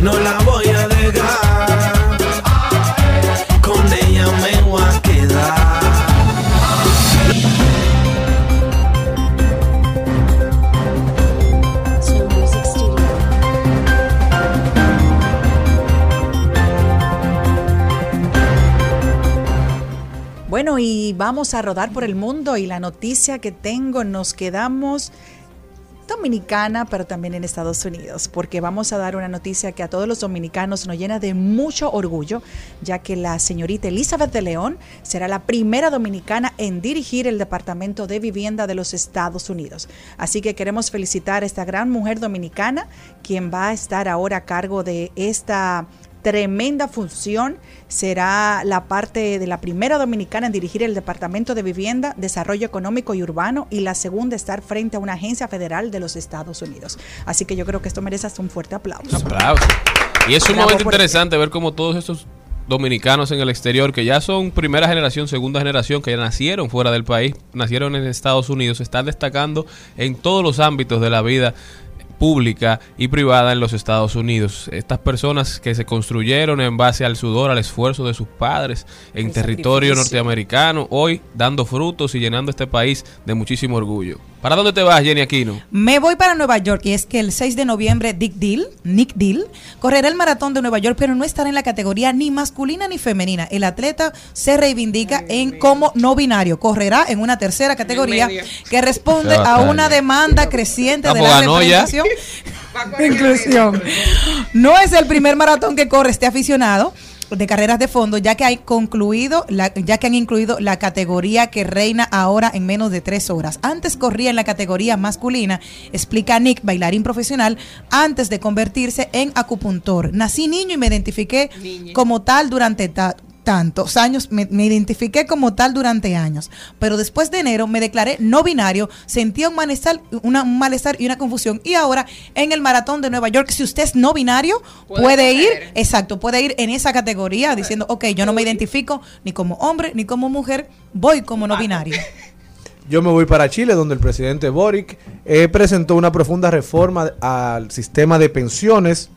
No la Bueno, y vamos a rodar por el mundo y la noticia que tengo, nos quedamos dominicana, pero también en Estados Unidos, porque vamos a dar una noticia que a todos los dominicanos nos llena de mucho orgullo, ya que la señorita Elizabeth de León será la primera dominicana en dirigir el Departamento de Vivienda de los Estados Unidos. Así que queremos felicitar a esta gran mujer dominicana, quien va a estar ahora a cargo de esta tremenda función. Será la parte de la primera dominicana en dirigir el Departamento de Vivienda, Desarrollo Económico y Urbano y la segunda estar frente a una agencia federal de los Estados Unidos. Así que yo creo que esto merece hasta un fuerte aplauso. Y es Bravo sumamente por- interesante ver cómo todos estos dominicanos en el exterior, que ya son primera generación, segunda generación, que ya nacieron fuera del país, nacieron en Estados Unidos, están destacando en todos los ámbitos de la vida pública y privada en los Estados Unidos. Estas personas que se construyeron en base al sudor, al esfuerzo de sus padres en El territorio sacrificio. norteamericano, hoy dando frutos y llenando este país de muchísimo orgullo. ¿Para dónde te vas, Jenny Aquino? Me voy para Nueva York y es que el 6 de noviembre Dick Deal, Nick Deal, correrá el maratón de Nueva York, pero no estará en la categoría ni masculina ni femenina. El atleta se reivindica en como no binario. Correrá en una tercera categoría que responde a una demanda creciente de la representación inclusión. No es el primer maratón que corre este aficionado de carreras de fondo, ya que hay concluido, la- ya que han incluido la categoría que reina ahora en menos de tres horas. Antes corría en la categoría masculina, explica Nick, bailarín profesional, antes de convertirse en acupuntor. Nací niño y me identifiqué como tal durante ta- tantos años, me, me identifiqué como tal durante años, pero después de enero me declaré no binario, sentía un malestar, una- un malestar y una confusión. Y ahora en el maratón de Nueva York, si usted es no binario, Puede puede, ir, exacto, puede ir en esa categoría diciendo, ok, yo no me identifico ni como hombre ni como mujer, voy como no binario. Yo me voy para Chile, donde el presidente Boric eh, presentó una profunda reforma al sistema de pensiones,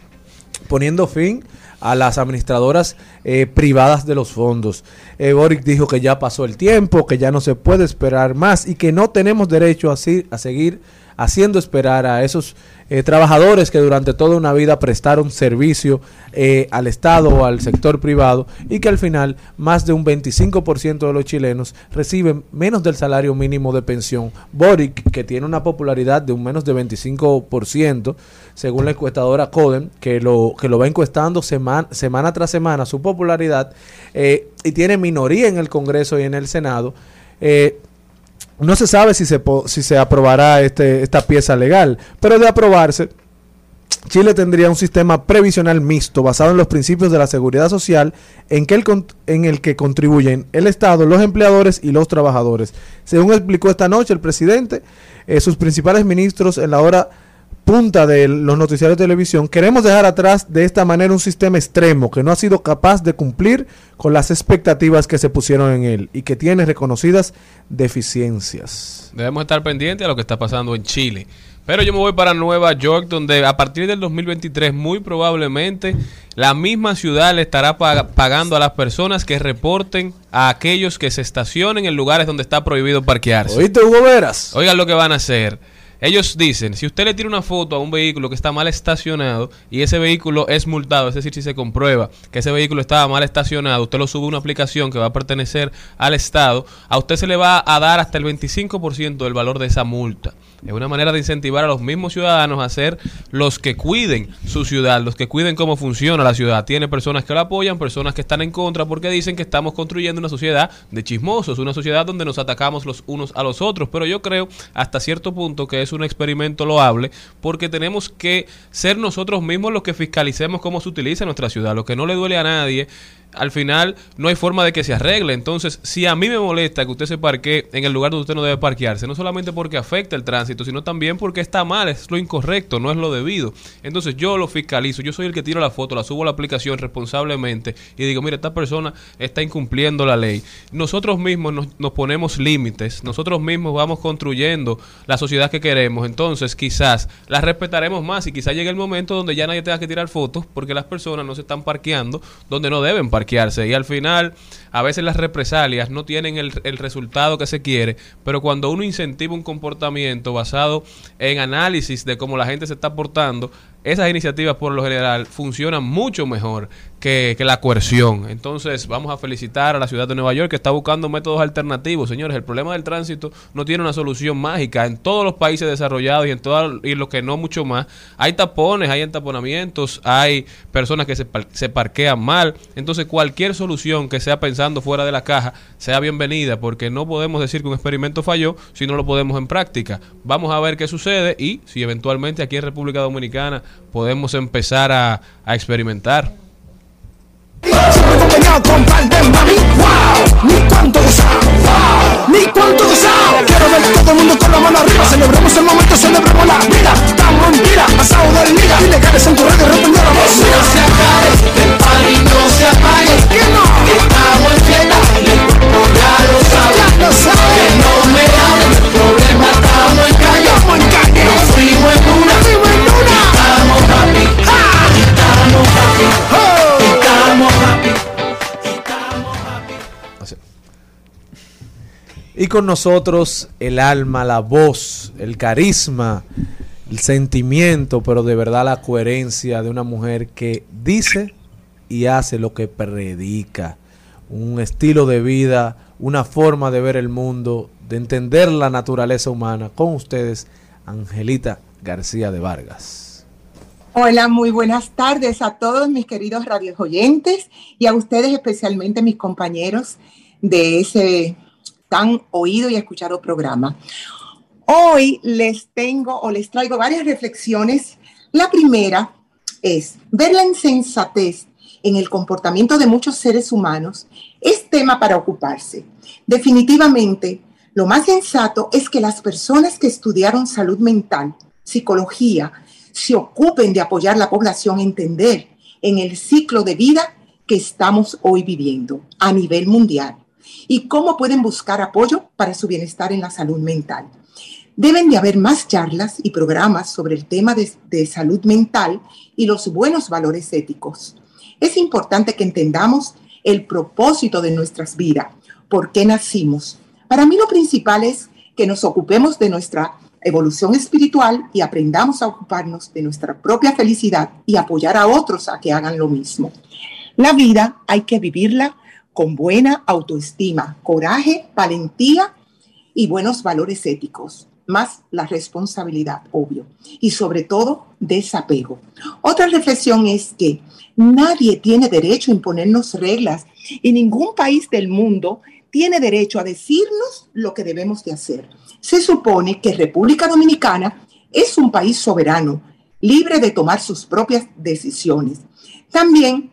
poniendo fin a las administradoras eh, privadas de los fondos. Eh, Boric dijo que ya pasó el tiempo, que ya no se puede esperar más y que no tenemos derecho a, seguir haciendo esperar a esos eh, trabajadores que durante toda una vida prestaron servicio eh, al Estado o al sector privado y que al final más de un 25% de los chilenos reciben menos del salario mínimo de pensión. Boric, que tiene una popularidad de un menos de 25%, según la encuestadora Codem, que lo, que lo va encuestando semana, semana tras semana su popularidad, eh, y tiene minoría en el Congreso y en el Senado, eh, no se sabe si se, si se aprobará este, esta pieza legal, pero de aprobarse, Chile tendría un sistema previsional mixto basado en los principios de la seguridad social en, que el, en el que contribuyen el Estado, los empleadores y los trabajadores. Según explicó esta noche el presidente, eh, sus principales ministros en la hora punta de los noticiarios de televisión, queremos dejar atrás de esta manera un sistema extremo que no ha sido capaz de cumplir con las expectativas que se pusieron en él y que tiene reconocidas deficiencias. Debemos estar pendientes a lo que está pasando en Chile. Pero yo me voy para Nueva York, donde a partir del 2023 muy probablemente la misma ciudad le estará pag- pagando a las personas que reporten a aquellos que se estacionen en lugares donde está prohibido parquearse. ¿Oíste, Hugo Veras? Oigan lo que van a hacer. Ellos dicen, si usted le tira una foto a un vehículo que está mal estacionado y ese vehículo es multado, es decir, si se comprueba que ese vehículo estaba mal estacionado, usted lo sube a una aplicación que va a pertenecer al Estado, a usted se le va a dar hasta el 25% del valor de esa multa. Es una manera de incentivar a los mismos ciudadanos a ser los que cuiden su ciudad, los que cuiden cómo funciona la ciudad. Tiene personas que la apoyan, personas que están en contra porque dicen que estamos construyendo una sociedad de chismosos, una sociedad donde nos atacamos los unos a los otros. Pero yo creo hasta cierto punto que es un experimento loable porque tenemos que ser nosotros mismos los que fiscalicemos cómo se utiliza nuestra ciudad. Lo que no le duele a nadie al final no hay forma de que se arregle. Entonces, si a mí me molesta que usted se parquee en el lugar donde usted no debe parquearse, no solamente porque afecta el tránsito, sino también porque está mal, es lo incorrecto, no es lo debido. Entonces, yo lo fiscalizo, yo soy el que tiro la foto, la subo a la aplicación responsablemente y digo, mira, esta persona está incumpliendo la ley. Nosotros mismos nos, nos ponemos límites, nosotros mismos vamos construyendo la sociedad que queremos. Entonces, quizás la respetaremos más y quizás llegue el momento donde ya nadie tenga que tirar fotos porque las personas no se están parqueando donde no deben parquearse. Y al final, a veces las represalias no tienen el, el resultado que se quiere, pero cuando uno incentiva un comportamiento basado en análisis de cómo la gente se está portando, esas iniciativas por lo general funcionan mucho mejor que, que la coerción. Entonces vamos a felicitar a la ciudad de Nueva York que está buscando métodos alternativos. Señores, el problema del tránsito no tiene una solución mágica. En todos los países desarrollados y en todo, y los que no mucho más, hay tapones, hay entaponamientos, hay personas que se, se parquean mal. Entonces cualquier solución que sea pensando fuera de la caja sea bienvenida porque no podemos decir que un experimento falló si no lo podemos en práctica. Vamos a ver qué sucede y si eventualmente aquí en República Dominicana podemos empezar a, a experimentar. ni cuánto gozado. Quiero ver todo el mundo con la mano arriba, celebremos el momento, celebremos la vida. Estamos en vida, pasado del día, ilegales en tu radio, respondió la voz. No se acabe, party no se apague, que no, estamos en fiesta, el cuerpo ya lo sabe, ya lo sabe. Que no me hablen, el problema estamos en calle, estamos en calle, nos fuimos en una, fuimos en una, estamos happy, estamos happy, estamos happy. Y con nosotros el alma, la voz, el carisma, el sentimiento, pero de verdad la coherencia de una mujer que dice y hace lo que predica. Un estilo de vida, una forma de ver el mundo, de entender la naturaleza humana. Con ustedes, Angelita García de Vargas. Hola, muy buenas tardes a todos mis queridos radios oyentes y a ustedes especialmente mis compañeros de ese tan oído y escuchado programa. Hoy les tengo o les traigo varias reflexiones. La primera es ver la insensatez en el comportamiento de muchos seres humanos, es tema para ocuparse. Definitivamente, lo más sensato es que las personas que estudiaron salud mental, psicología, se ocupen de apoyar a la población a entender en el ciclo de vida que estamos hoy viviendo a nivel mundial y cómo pueden buscar apoyo para su bienestar en la salud mental. Deben de haber más charlas y programas sobre el tema de, de salud mental y los buenos valores éticos. Es importante que entendamos el propósito de nuestras vidas, por qué nacimos. Para mí lo principal es que nos ocupemos de nuestra evolución espiritual y aprendamos a ocuparnos de nuestra propia felicidad y apoyar a otros a que hagan lo mismo. La vida hay que vivirla con buena autoestima, coraje, valentía y buenos valores éticos, más la responsabilidad, obvio, y sobre todo desapego. Otra reflexión es que nadie tiene derecho a imponernos reglas y ningún país del mundo tiene derecho a decirnos lo que debemos de hacer. Se supone que República Dominicana es un país soberano, libre de tomar sus propias decisiones. También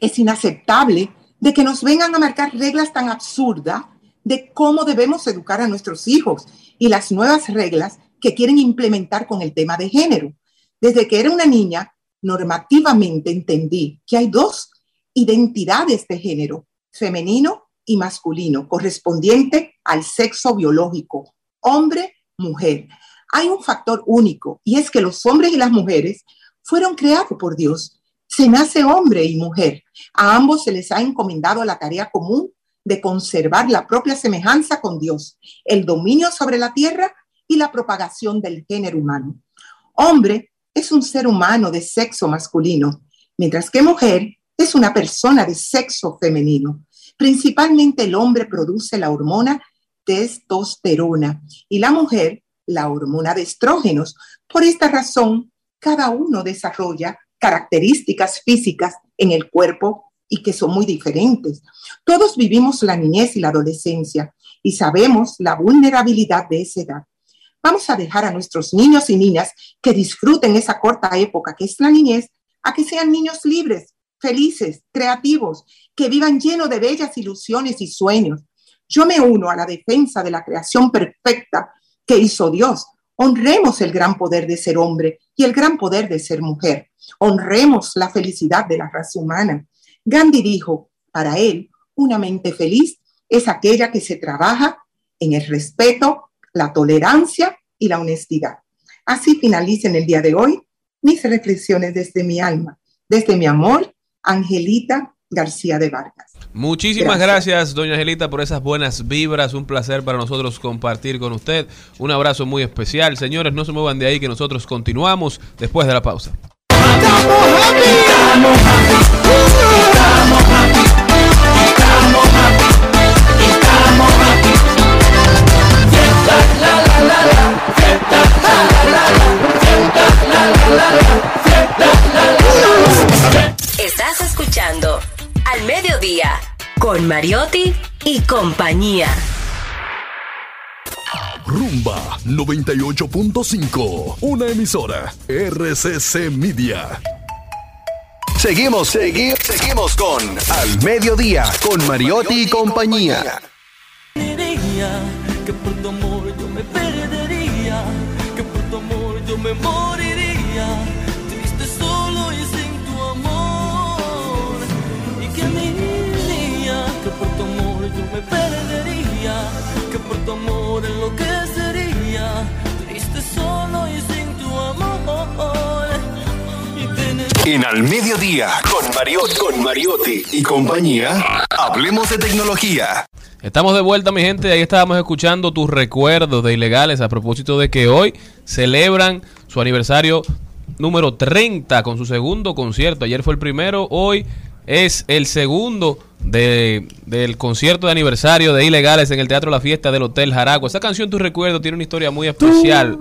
es inaceptable de que nos vengan a marcar reglas tan absurdas de cómo debemos educar a nuestros hijos y las nuevas reglas que quieren implementar con el tema de género. Desde que era una niña, normativamente entendí que hay dos identidades de género, femenino y masculino, correspondiente al sexo biológico, hombre, mujer. Hay un factor único y es que los hombres y las mujeres fueron creados por Dios. Se nace hombre y mujer. A ambos se les ha encomendado la tarea común de conservar la propia semejanza con Dios, el dominio sobre la tierra y la propagación del género humano. Hombre es un ser humano de sexo masculino, mientras que mujer es una persona de sexo femenino. Principalmente el hombre produce la hormona testosterona y la mujer la hormona de estrógenos. Por esta razón, cada uno desarrolla características físicas en el cuerpo y que son muy diferentes. Todos vivimos la niñez y la adolescencia y sabemos la vulnerabilidad de esa edad. Vamos a dejar a nuestros niños y niñas que disfruten esa corta época que es la niñez, a que sean niños libres, felices, creativos, que vivan llenos de bellas ilusiones y sueños. Yo me uno a la defensa de la creación perfecta que hizo Dios. Honremos el gran poder de ser hombre y el gran poder de ser mujer. Honremos la felicidad de la raza humana. Gandhi dijo, para él, una mente feliz es aquella que se trabaja en el respeto, la tolerancia y la honestidad. Así finalicen el día de hoy mis reflexiones desde mi alma, desde mi amor, Angelita García de Vargas. Muchísimas gracias. doña Angelita, por esas buenas vibras. Un placer para nosotros compartir con usted. Un abrazo muy especial. Señores, no se muevan de ahí que nosotros continuamos después de la pausa. Estás escuchando Al Mediodía con Mariotti y compañía. Rumba 98.5, una emisora RCC Media. Seguimos, seguimos, seguimos con Al Mediodía con Mariotti y compañía. Diría que por tu amor yo me perdería, me moriría, triste solo y sin tu amor. Y que diría que por tu amor yo me perdería, que por tu amor enloquecería, En Al Mediodía con Mariotti, con Mariotti y compañía, hablemos de tecnología. Estamos de vuelta, mi gente. Ahí estábamos escuchando tus recuerdos de ilegales a propósito de que hoy celebran su aniversario número 30 con su segundo concierto. Ayer fue el primero, hoy es el segundo de- del concierto de aniversario de ilegales en el Teatro La Fiesta del Hotel Jaragua. Esa canción, tus recuerdos, tiene una historia muy especial.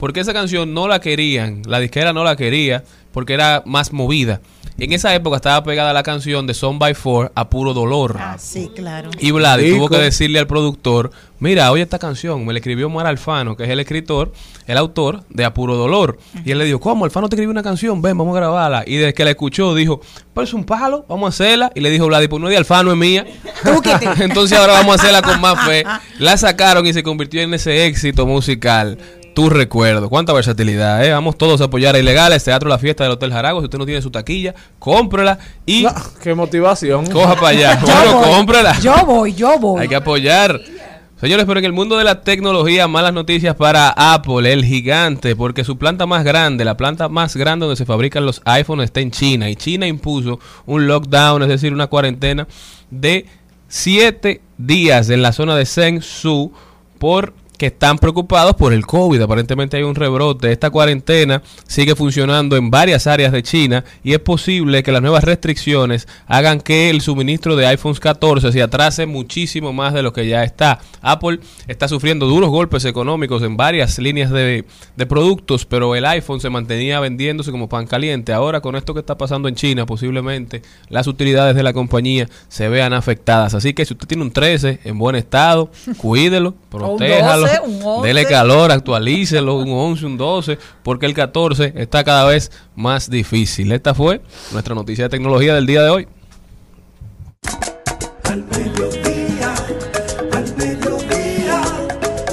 Porque esa canción no la querían, la disquera no la quería porque era más movida. En esa época estaba pegada la canción de Son by Four a puro dolor. Ah, sí, claro. Y Vladi tuvo que decirle al productor, mira, oye esta canción, me la escribió Omar Alfano, que es el escritor, el autor de Apuro Dolor. Y él le dijo, ¿cómo? Alfano te escribió una canción, ven, vamos a grabarla. Y desde que la escuchó, dijo, pero es un palo, vamos a hacerla. Y le dijo Vladi, pues no es de Alfano, es mía. Entonces ahora vamos a hacerla con más fe. La sacaron y se convirtió en ese éxito musical. Tu recuerdo, cuánta versatilidad, ¿eh? Vamos todos a apoyar a Ilegales, Teatro La Fiesta del Hotel Jarago. Si usted no tiene su taquilla, cómprela y Qué motivación. coja para allá. Bueno, voy. Yo voy, yo voy. Hay que apoyar. Señores, pero en el mundo de la tecnología, malas noticias para Apple, el gigante, porque su planta más grande, la planta más grande donde se fabrican los iPhones está en China. Y China impuso un lockdown, es decir, una cuarentena de siete días en la zona de Zhengzhou por que están preocupados por el COVID. Aparentemente hay un rebrote. Esta cuarentena sigue funcionando en varias áreas de China y es posible que las nuevas restricciones hagan que el suministro de iPhones 14 se atrase muchísimo más de lo que ya está. Apple está sufriendo duros golpes económicos en varias líneas de, de productos, pero el iPhone se mantenía vendiéndose como pan caliente. Ahora con esto que está pasando en China, posiblemente las utilidades de la compañía se vean afectadas. Así que si usted tiene un 13 en buen estado, cuídelo, protéjalo, 12, un 11. dele calor, actualícelo, un 11, un 12, porque el 14 está cada vez más difícil. Esta fue nuestra noticia de tecnología del día de hoy. Al mediodía, al mediodía,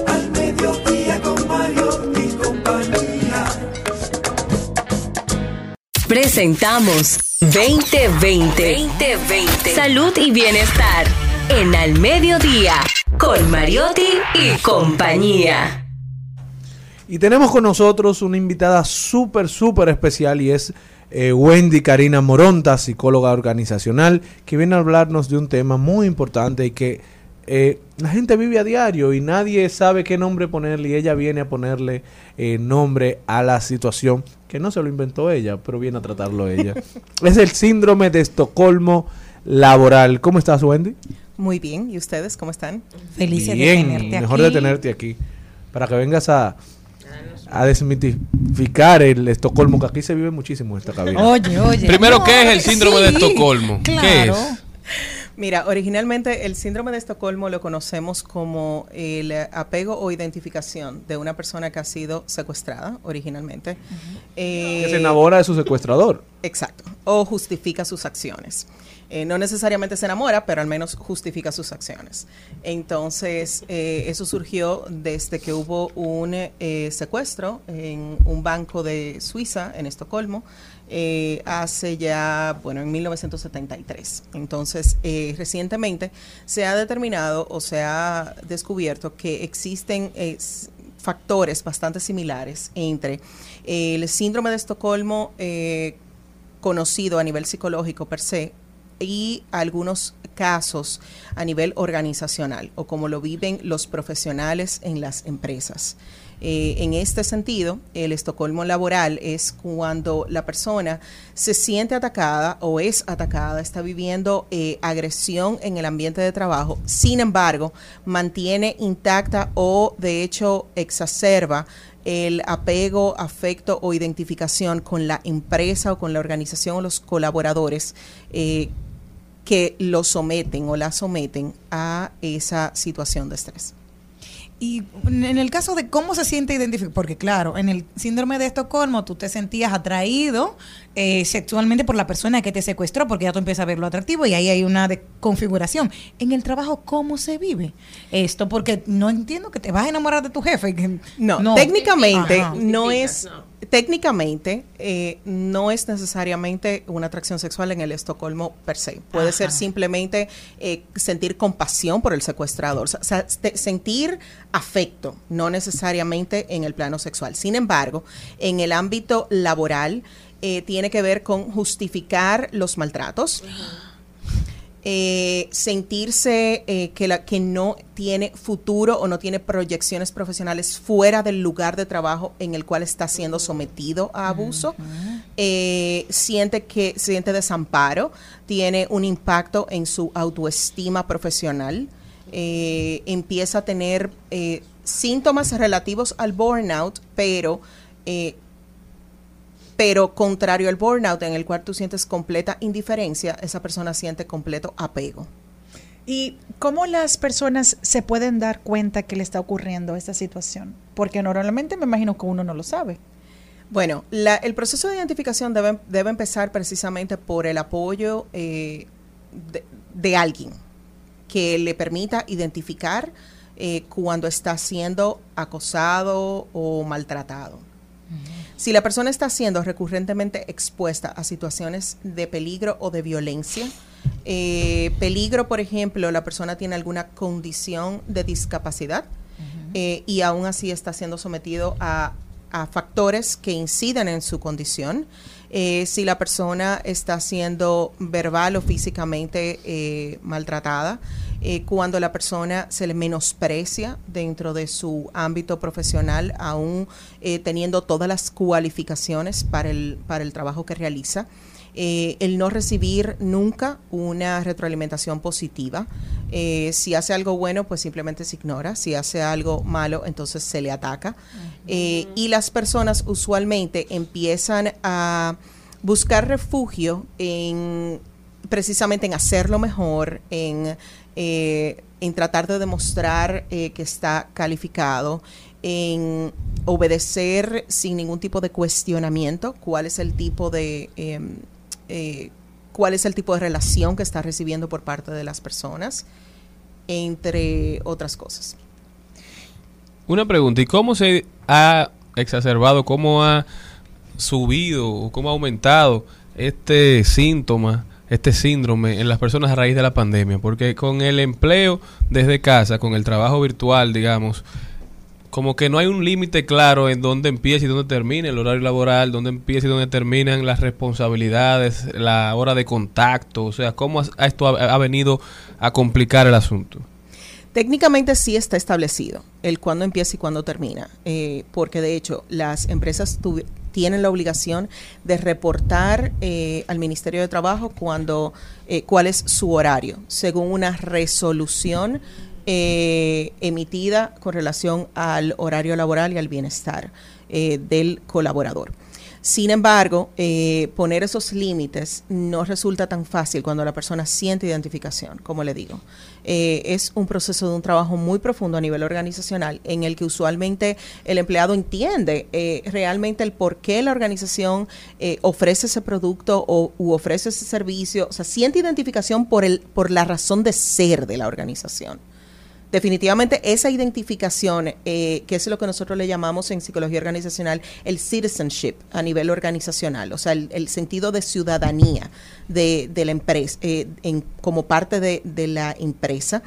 al mediodía con Mario y compañía. Presentamos 2020. 2020. Salud y bienestar. En Al Mediodía. Con Mariotti y compañía. Y tenemos con nosotros una invitada súper, súper especial y es eh, Wendy Karina Moronta, psicóloga organizacional, que viene a hablarnos de un tema muy importante y que eh, la gente vive a diario y nadie sabe qué nombre ponerle y ella viene a ponerle eh, nombre a la situación que no se lo inventó ella, pero viene a tratarlo ella. es el síndrome de Estocolmo laboral. ¿Cómo estás, Wendy? Muy bien, ¿y ustedes cómo están? Felices Bien, de tenerte mejor aquí. de tenerte aquí. Para que vengas a, a desmitificar el Estocolmo, que aquí se vive muchísimo en esta cabina. Oye, oye. Primero, No, ¿qué es el sí, síndrome de Estocolmo? ¿Qué es? Mira, originalmente el síndrome de Estocolmo lo conocemos como el eh, apego o identificación de una persona que ha sido secuestrada originalmente. Eh, Que se enamora de su secuestrador. Exacto. O justifica sus acciones. Eh, no necesariamente se enamora, pero al menos justifica sus acciones. Entonces, eh, eso surgió desde que hubo un eh, secuestro en un banco de Suiza, en Estocolmo, hace ya, bueno, en 1973. Entonces, recientemente se ha determinado o se ha descubierto que existen factores bastante similares entre el síndrome de Estocolmo conocido a nivel psicológico per se y algunos casos a nivel organizacional o como lo viven los profesionales en las empresas. Eh, en este sentido, el Estocolmo laboral es cuando la persona se siente atacada o es atacada, está viviendo eh, agresión en el ambiente de trabajo, sin embargo, mantiene intacta o de hecho exacerba el apego, afecto o identificación con la empresa o con la organización o los colaboradores eh, que lo someten o la someten a esa situación de estrés. Y en el caso de cómo se siente identificado, porque claro, en el síndrome de Estocolmo tú te sentías atraído eh, sexualmente por la persona que te secuestró, porque ya tú empiezas a verlo atractivo y ahí hay una configuración. En el trabajo, ¿cómo se vive esto? Porque no entiendo que te vas a enamorar de tu jefe. que- No, técnicamente Ajá. no es, técnicamente eh, no es necesariamente una atracción sexual en el Estocolmo per se. Puede ser simplemente eh, sentir compasión por el secuestrador, o sea, sentir afecto, no necesariamente en el plano sexual. Sin embargo, en el ámbito laboral eh, tiene que ver con justificar los maltratos eh, sentirse eh, que, la, que no tiene futuro o no tiene proyecciones profesionales fuera del lugar de trabajo en el cual está siendo sometido a abuso, eh, siente que siente desamparo, tiene un impacto en su autoestima profesional, eh, empieza a tener eh, síntomas relativos al burnout, pero eh, pero contrario al burnout, en el cual tú sientes completa indiferencia, esa persona siente completo apego. ¿Y cómo las personas se pueden dar cuenta que le está ocurriendo esta situación? Porque normalmente me imagino que uno no lo sabe. Bueno, la- el proceso de identificación debe, debe empezar precisamente por el apoyo eh, de, de alguien que le permita identificar eh, cuando está siendo acosado o maltratado. Si la persona está siendo recurrentemente expuesta a situaciones de peligro o de violencia, eh, peligro, por ejemplo, la persona tiene alguna condición de discapacidad eh, y aún así está siendo sometido a, a factores que inciden en su condición. Eh, si la persona está siendo verbal o físicamente maltratada, eh, cuando la persona se le menosprecia dentro de su ámbito profesional, aún eh, teniendo todas las cualificaciones para el, para el trabajo que realiza. Eh, el no recibir nunca una retroalimentación positiva. Eh, si hace algo bueno, pues simplemente se ignora. Si hace algo malo, entonces se le ataca. Eh, y las personas usualmente empiezan a buscar refugio en precisamente en hacerlo mejor, en, eh, en tratar de demostrar eh, que está calificado, en obedecer sin ningún tipo de cuestionamiento cuál es el tipo de em, eh, cuál es el tipo de relación que está recibiendo por parte de las personas, entre otras cosas. Una pregunta, ¿y cómo se ha exacerbado, cómo ha subido, cómo ha aumentado este síntoma, este síndrome en las personas a raíz de la pandemia? Porque con el empleo desde casa, con el trabajo virtual, digamos, como que no hay un límite claro en dónde empieza y dónde termina el horario laboral, dónde empieza y dónde terminan las responsabilidades, la hora de contacto, o sea, cómo esto ha- venido a complicar el asunto. Técnicamente sí está establecido el cuándo empieza y cuándo termina, eh, porque de hecho las empresas tienen la obligación de reportar eh, al Ministerio de Trabajo cuando eh, cuál es su horario, según una resolución eh, emitida con relación al horario laboral y al bienestar eh, del colaborador. Sin embargo, eh, poner esos límites no resulta tan fácil cuando la persona siente identificación, como le digo. Eh, es un proceso de un trabajo muy profundo a nivel organizacional en el que usualmente el empleado entiende eh, realmente el por qué la organización eh, ofrece ese producto o u ofrece ese servicio, o sea, siente identificación por, el, por la razón de ser de la organización definitivamente esa identificación, eh, que es lo que nosotros le llamamos en psicología organizacional el citizenship a nivel organizacional, o sea, el, el sentido de ciudadanía de, de la empresa, eh, en, como parte de, de la empresa,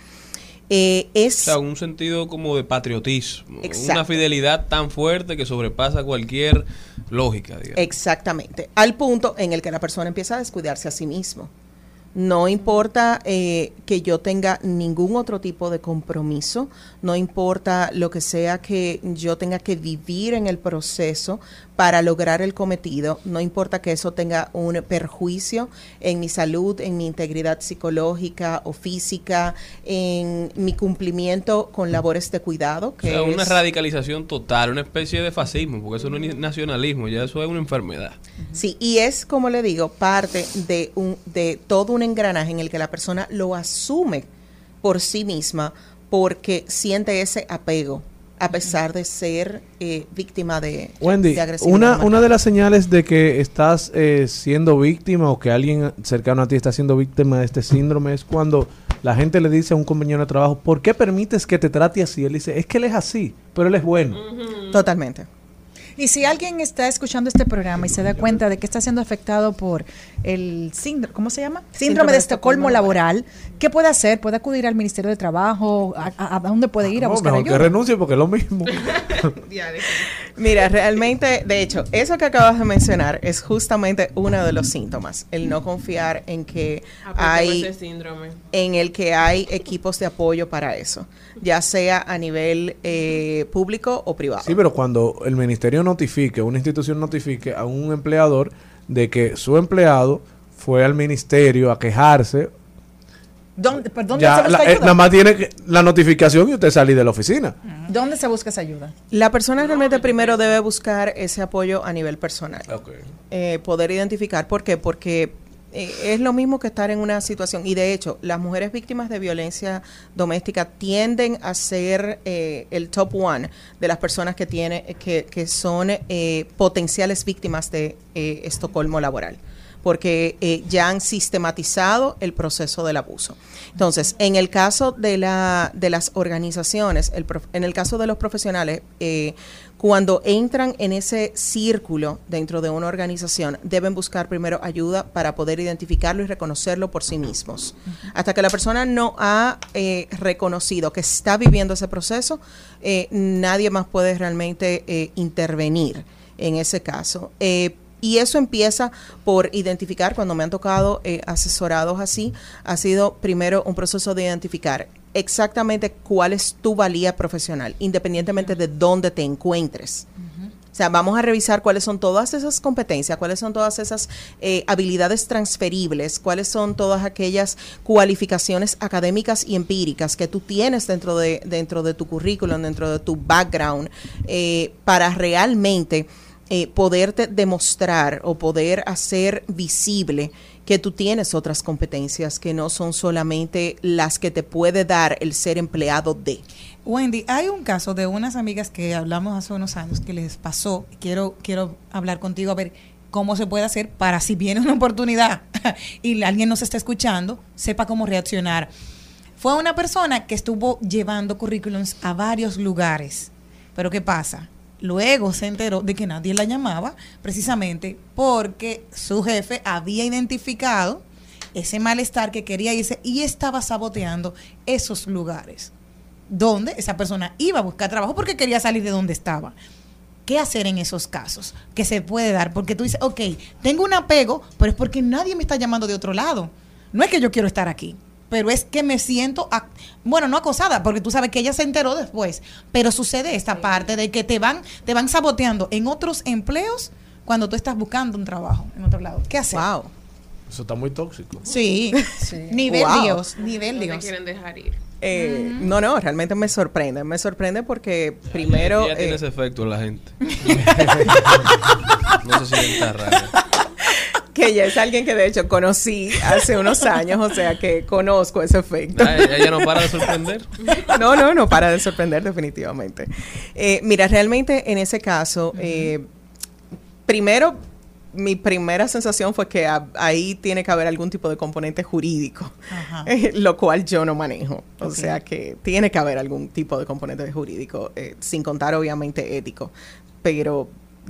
eh, O es... sea, un sentido como de patriotismo, una fidelidad tan fuerte que sobrepasa cualquier lógica, digamos. Exactamente, al punto en el que la persona empieza a descuidarse a sí mismo. No importa eh, que yo tenga ningún otro tipo de compromiso, no importa lo que sea que yo tenga que vivir en el proceso para lograr el cometido, no importa que eso tenga un perjuicio en mi salud, en mi integridad psicológica o física, en mi cumplimiento con labores de cuidado. O una radicalización total, una especie de fascismo, porque eso no es nacionalismo, ya eso es una enfermedad. Sí, y es, como le digo, parte de, un, de todo un engranaje en el que la persona lo asume por sí misma porque siente ese apego a pesar de ser eh, víctima de, Wendy, de agresividad. una, una de las señales de que estás eh, siendo víctima o que alguien cercano a ti está siendo víctima de este síndrome es cuando la gente le dice a un compañero de trabajo, ¿por qué permites que te trate así? Él dice, es que él es así, pero él es bueno. Totalmente. Y si alguien está escuchando este programa y se da cuenta de que está siendo afectado por el síndrome, ¿cómo se llama? Síndrome, de, Estocolmo laboral, ¿qué puede hacer? ¿Puede acudir al Ministerio de Trabajo? ¿A, a- a dónde puede ir a No, buscar mejor que renuncie porque es lo mismo. Mira, realmente, de hecho, eso que acabas de mencionar es justamente uno de los síntomas, el no confiar en que hay ese síndrome. en el que hay equipos de apoyo para eso, ya sea a nivel eh, público o privado. Sí, pero cuando el ministerio notifique, una institución notifique a un empleador de que su empleado fue al ministerio a quejarse, ¿Dónde, pero ¿dónde Ya, se busca la, eh, ayuda? nada más tiene que- la notificación y usted salir de la oficina. ¿Dónde se busca esa ayuda? La persona realmente primero debe buscar ese apoyo a nivel personal. Eh, poder identificar. ¿Por qué? Porque eh, es lo mismo que estar en una situación. Y de hecho, las mujeres víctimas de violencia doméstica tienden a ser eh, el top one de las personas que, tiene, que, que son eh, potenciales víctimas de eh, Estocolmo laboral porque eh, ya han sistematizado el proceso del abuso. Entonces, en el caso de, la, de las organizaciones, el prof- en el caso de los profesionales, eh, cuando entran en ese círculo dentro de una organización, deben buscar primero ayuda para poder identificarlo y reconocerlo por sí mismos. Hasta que la persona no ha eh, reconocido que está viviendo ese proceso, eh, nadie más puede realmente eh, intervenir en ese caso. Y eso empieza por identificar, cuando me han tocado asesorados así, ha sido primero un proceso de identificar exactamente cuál es tu valía profesional, independientemente de dónde te encuentres. O sea, vamos a revisar cuáles son todas esas competencias, cuáles son todas esas eh, habilidades transferibles, cuáles son todas aquellas cualificaciones académicas y empíricas que tú tienes dentro de, dentro de tu currículum, dentro de tu background, eh, para realmente eh, poderte demostrar o poder hacer visible que tú tienes otras competencias que no son solamente las que te puede dar el ser empleado de. Wendy, hay un caso de unas amigas que hablamos hace unos años que les pasó. Quiero, quiero hablar contigo a ver cómo se puede hacer para si viene una oportunidad y alguien nos está escuchando, sepa cómo reaccionar. Fue una persona que estuvo llevando currículums a varios lugares. Pero ¿qué pasa? Luego se enteró de que nadie la llamaba precisamente porque su jefe había identificado ese malestar que quería irse y estaba saboteando esos lugares donde esa persona iba a buscar trabajo porque quería salir de donde estaba. ¿Qué hacer en esos casos? Que se puede dar, porque tú dices, ok, tengo un apego, pero es porque nadie me está llamando de otro lado. No es que yo quiero estar aquí, pero es que me siento, ac- bueno, no acosada, porque tú sabes que ella se enteró después, pero sucede esta parte de que te van, te van saboteando en otros empleos cuando tú estás buscando un trabajo en otro lado. ¿Qué hacer? Wow. Eso está muy tóxico. Sí, nivel Wow. Dios, nivel No Dios. quieren dejar ir. Eh, No, no, realmente me sorprende. Me sorprende porque primero... Ya tiene eh, ese efecto en la gente. no sé si está raro. Que ya es alguien que de hecho conocí hace unos años, o sea que conozco ese efecto. Ah, ella no para de sorprender. No, no, no para de sorprender definitivamente. Eh, mira, realmente en ese caso, eh, primero, mi primera sensación fue que a- ahí tiene que haber algún tipo de componente jurídico, Ajá. eh, lo cual yo no manejo. O sea que tiene que haber algún tipo de componente jurídico, eh, sin contar obviamente ético. Pero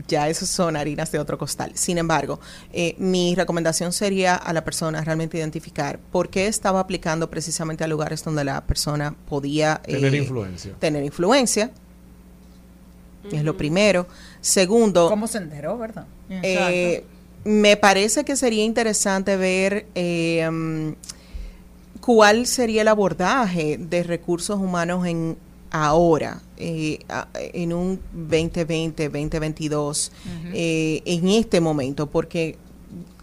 ya eso son harinas de otro costal. Sin embargo, eh, mi recomendación sería a la persona realmente identificar por qué estaba aplicando precisamente a lugares donde la persona podía Tener eh, influencia. Tener influencia. Es lo primero. Segundo, ¿Cómo se enteró, verdad? eh, me parece que sería interesante ver eh, mm, cuál sería el abordaje de recursos humanos en ahora, eh, en un 2020, 2022, eh, en este momento, porque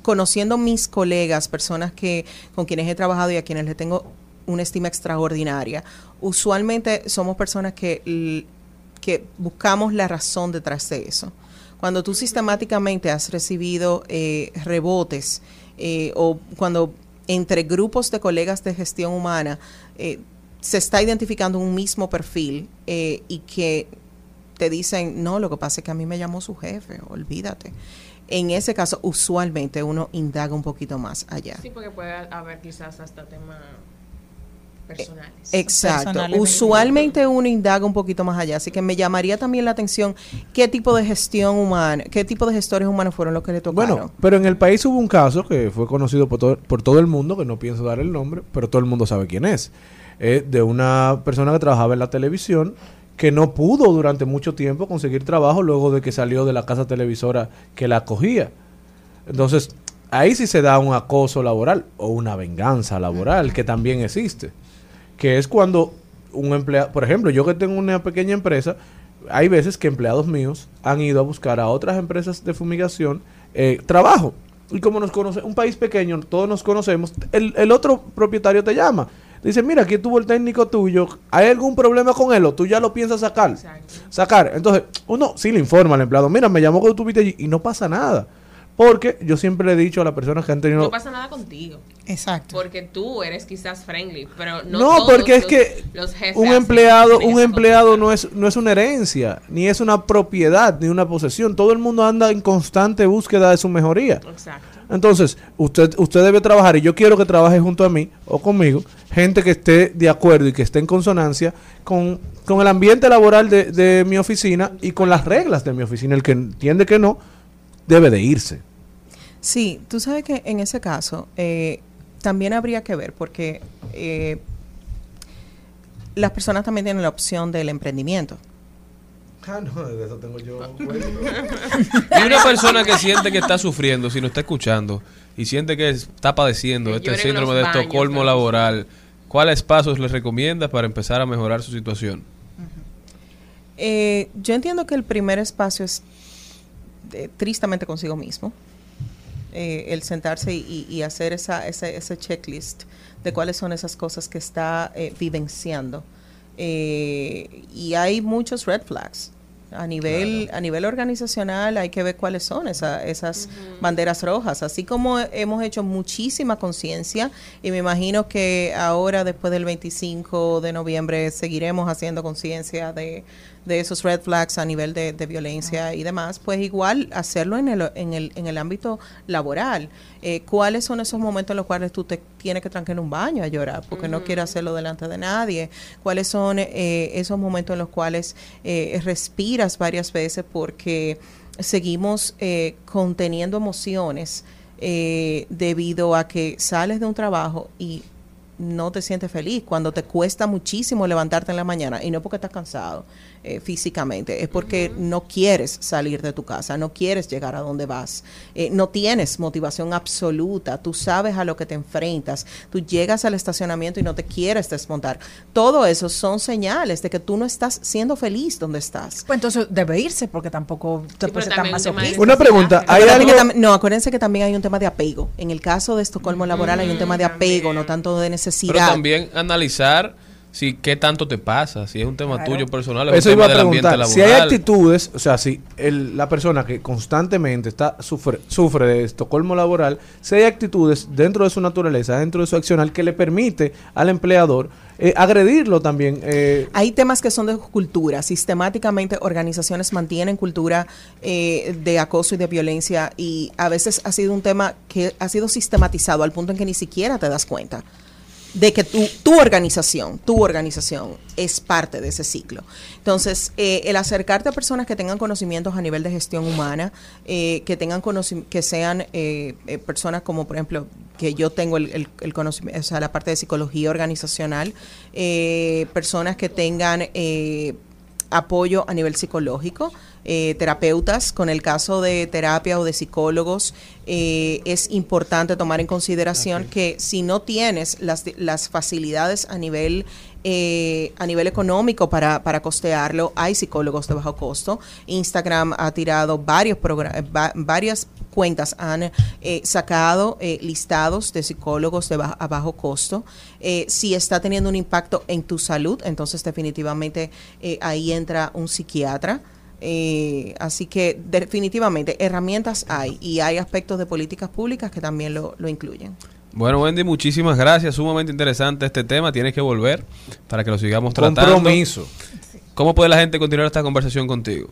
conociendo mis colegas, personas que con quienes he trabajado y a quienes le tengo una estima extraordinaria, usualmente somos personas que, que buscamos la razón detrás de eso. Cuando tú sistemáticamente has recibido eh, rebotes o cuando entre grupos de colegas de gestión humana se está identificando un mismo perfil eh, y que te dicen, no, lo que pasa es que a mí me llamó su jefe, olvídate. En ese caso, usualmente uno indaga un poquito más allá. Sí, porque puede haber quizás hasta temas personales. Exacto. Personales. Usualmente uno indaga un poquito más allá, así que me llamaría también la atención qué tipo de gestión humana, qué tipo de gestores humanos fueron los que le tocaron. Bueno, pero en el país hubo un caso que fue conocido por todo, por todo el mundo, que no pienso dar el nombre, pero todo el mundo sabe quién es. Eh, de una persona que trabajaba en la televisión que no pudo durante mucho tiempo conseguir trabajo luego de que salió de la casa televisora que la acogía. Entonces, ahí sí se da un acoso laboral o una venganza laboral que también existe. Que es cuando un empleado, por ejemplo, yo que tengo una pequeña empresa, hay veces que empleados míos han ido a buscar a otras empresas de fumigación eh, trabajo. Y como nos conoce, un país pequeño, todos nos conocemos, el, el otro propietario te llama. Dice, mira, aquí estuvo el técnico tuyo, ¿hay algún problema con él o tú ya lo piensas sacar? Sacar. Entonces, uno sí le informa al empleado, mira, me llamó que tú estuviste allí y no pasa nada. Porque yo siempre le he dicho a las personas que han tenido... No pasa nada contigo. Exacto. Porque tú eres quizás friendly, pero no No, todos porque es los- que los un empleado, un empleado no es, no es una herencia, ni es una propiedad, ni una posesión. Todo el mundo anda en constante búsqueda de su mejoría. Exacto. Entonces, usted, usted debe trabajar, y yo quiero que trabaje junto a mí o conmigo, gente que esté de acuerdo y que esté en consonancia con, con el ambiente laboral de, de mi oficina y con las reglas de mi oficina. El que entiende que no, debe de irse. Sí, tú sabes que en ese caso eh, también habría que ver porque eh, las personas también tienen la opción del emprendimiento. Ah, no, de eso tengo yo. Y una persona que siente que está sufriendo, si no está escuchando, y siente que está padeciendo Que este síndrome de Estocolmo laboral, ¿cuáles pasos les recomiendas para empezar a mejorar su situación? Eh, yo entiendo que el primer espacio es eh, tristemente consigo mismo. Eh, el sentarse y, y hacer esa, ese, ese checklist de cuáles son esas cosas que está eh, vivenciando. Eh, y hay muchos red flags. A nivel, a nivel organizacional hay que ver cuáles son esa- esas banderas rojas. Así como hemos hecho muchísima conciencia y me imagino que ahora después del 25 de noviembre seguiremos haciendo conciencia de, de esos red flags a nivel de, de violencia y demás, pues igual hacerlo en el, en el, en el ámbito laboral. Eh, ¿Cuáles son esos momentos en los cuales tú te tienes que trancar en un baño a llorar porque no quieres hacerlo delante de nadie? ¿Cuáles son eh, esos momentos en los cuales eh, respiras varias veces porque seguimos eh, conteniendo emociones eh, debido a que sales de un trabajo y no te sientes feliz, cuando te cuesta muchísimo levantarte en la mañana, y no porque estás cansado eh, físicamente, es porque no quieres salir de tu casa, no quieres llegar a donde vas, eh, no tienes motivación absoluta, tú sabes a lo que te enfrentas, tú llegas al estacionamiento y no te quieres desmontar. Todo eso son señales de que tú no estás siendo feliz donde estás. Pues entonces debe irse porque tampoco te puede ser tan masoquista. Una pregunta, ¿hay también algo- no, acuérdense que también hay un tema de apego. En el caso de Estocolmo laboral hay un tema de apego, no tanto de necesidad. Pero también analizar si qué tanto te pasa, si es un tema tuyo personal, es Eso un iba tema a del ambiente preguntar. laboral. Si hay actitudes, o sea, si el- la persona que constantemente está sufre, sufre de Estocolmo laboral, si hay actitudes dentro de su naturaleza, dentro de su accional, que le permite al empleador eh, agredirlo también. eh, Hay temas que son de cultura. Sistemáticamente organizaciones mantienen cultura eh, de acoso y de violencia y a veces ha sido un tema que ha sido sistematizado al punto en que ni siquiera te das cuenta de que tu, tu organización, tu organización es parte de ese ciclo. Entonces, eh, el acercarte a personas que tengan conocimientos a nivel de gestión humana, eh, que tengan que sean eh, personas como, por ejemplo, que yo tengo el, el- el conocimiento, o sea, la parte de psicología organizacional, personas que tengan apoyo a nivel psicológico, eh, terapeutas, con el caso de terapia o de psicólogos, eh, es importante tomar en consideración que si no tienes las, las facilidades a nivel eh, a nivel económico para, para costearlo, hay psicólogos de bajo costo. Instagram ha tirado varios va- varias cuentas han eh, sacado eh, listados de psicólogos de ba- a bajo costo. Eh, si está teniendo un impacto en tu salud, entonces definitivamente eh, ahí entra un psiquiatra. Eh, así que definitivamente herramientas hay y hay aspectos de políticas públicas que también lo, lo incluyen. Bueno, Wendy, muchísimas gracias. Sumamente interesante este tema. Tienes que volver para que lo sigamos tratando. Compromiso. ¿Cómo puede la gente continuar esta conversación contigo?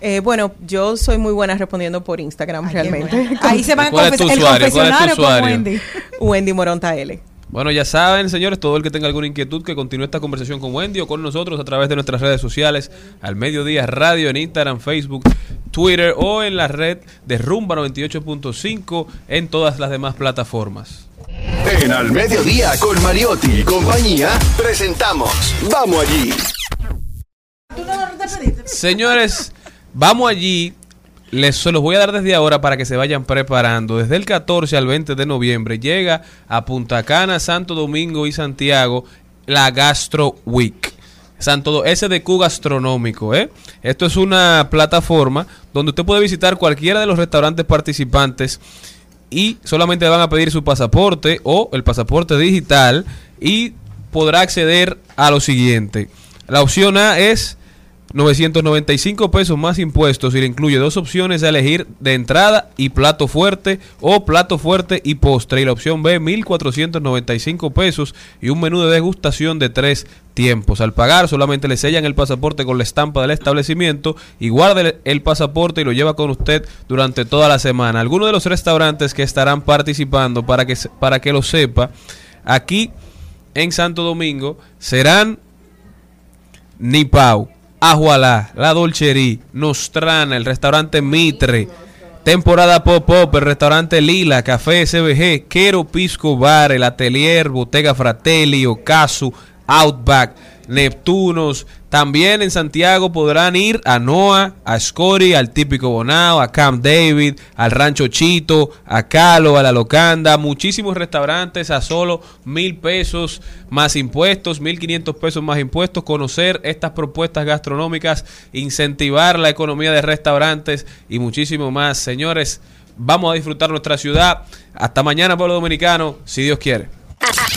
Eh, bueno, yo soy muy buena respondiendo por Instagram realmente. Ahí se van a ¿Cuál es tu confes- el usuario? ¿Cuál es tu confesionario con usuario? Wendy. Wendy Moronta L. Bueno, ya saben, señores, todo el que tenga alguna inquietud que continúe esta conversación con Wendy o con nosotros a través de nuestras redes sociales, al mediodía radio en Instagram, Facebook, Twitter o en la red de Rumba 98.5 en todas las demás plataformas. En Al Mediodía con Mariotti y compañía, presentamos Vamos Allí. Señores, vamos allí. Les se los voy a dar desde ahora para que se vayan preparando. Desde el 14 al 20 de noviembre llega a Punta Cana, Santo Domingo y Santiago la Gastro Week. Santo Do- SDQ Gastronómico, ¿eh? Esto es una plataforma donde usted puede visitar cualquiera de los restaurantes participantes y solamente van a pedir su pasaporte o el pasaporte digital y podrá acceder a lo siguiente. La opción A es 995 pesos más impuestos y le incluye dos opciones a elegir de entrada y plato fuerte o plato fuerte y postre. Y la opción B, 1495 pesos y un menú de degustación de tres tiempos. Al pagar solamente le sellan el pasaporte con la estampa del establecimiento y guarda el, pasaporte y lo lleva con usted durante toda la semana. Algunos de los restaurantes que estarán participando para que, para que lo sepa, aquí en Santo Domingo serán Nipau, Ajualá, La Dolcerí, Nostrana, el restaurante Mitre, Temporada Pop Pop, el restaurante Lila, Café SBG, Quero Pisco Bar, el Atelier, Bottega Fratelli, Ocasu, Outback, Neptunos. También en Santiago podrán ir a Noa, a Scori, al Típico Bonao, a Camp David, al Rancho Chito, a Calo, a La Locanda. Muchísimos restaurantes a solo mil pesos más impuestos, mil quinientos pesos más impuestos. Conocer estas propuestas gastronómicas, incentivar la economía de restaurantes y muchísimo más. Señores, vamos a disfrutar nuestra ciudad. Hasta mañana, pueblo dominicano, si Dios quiere.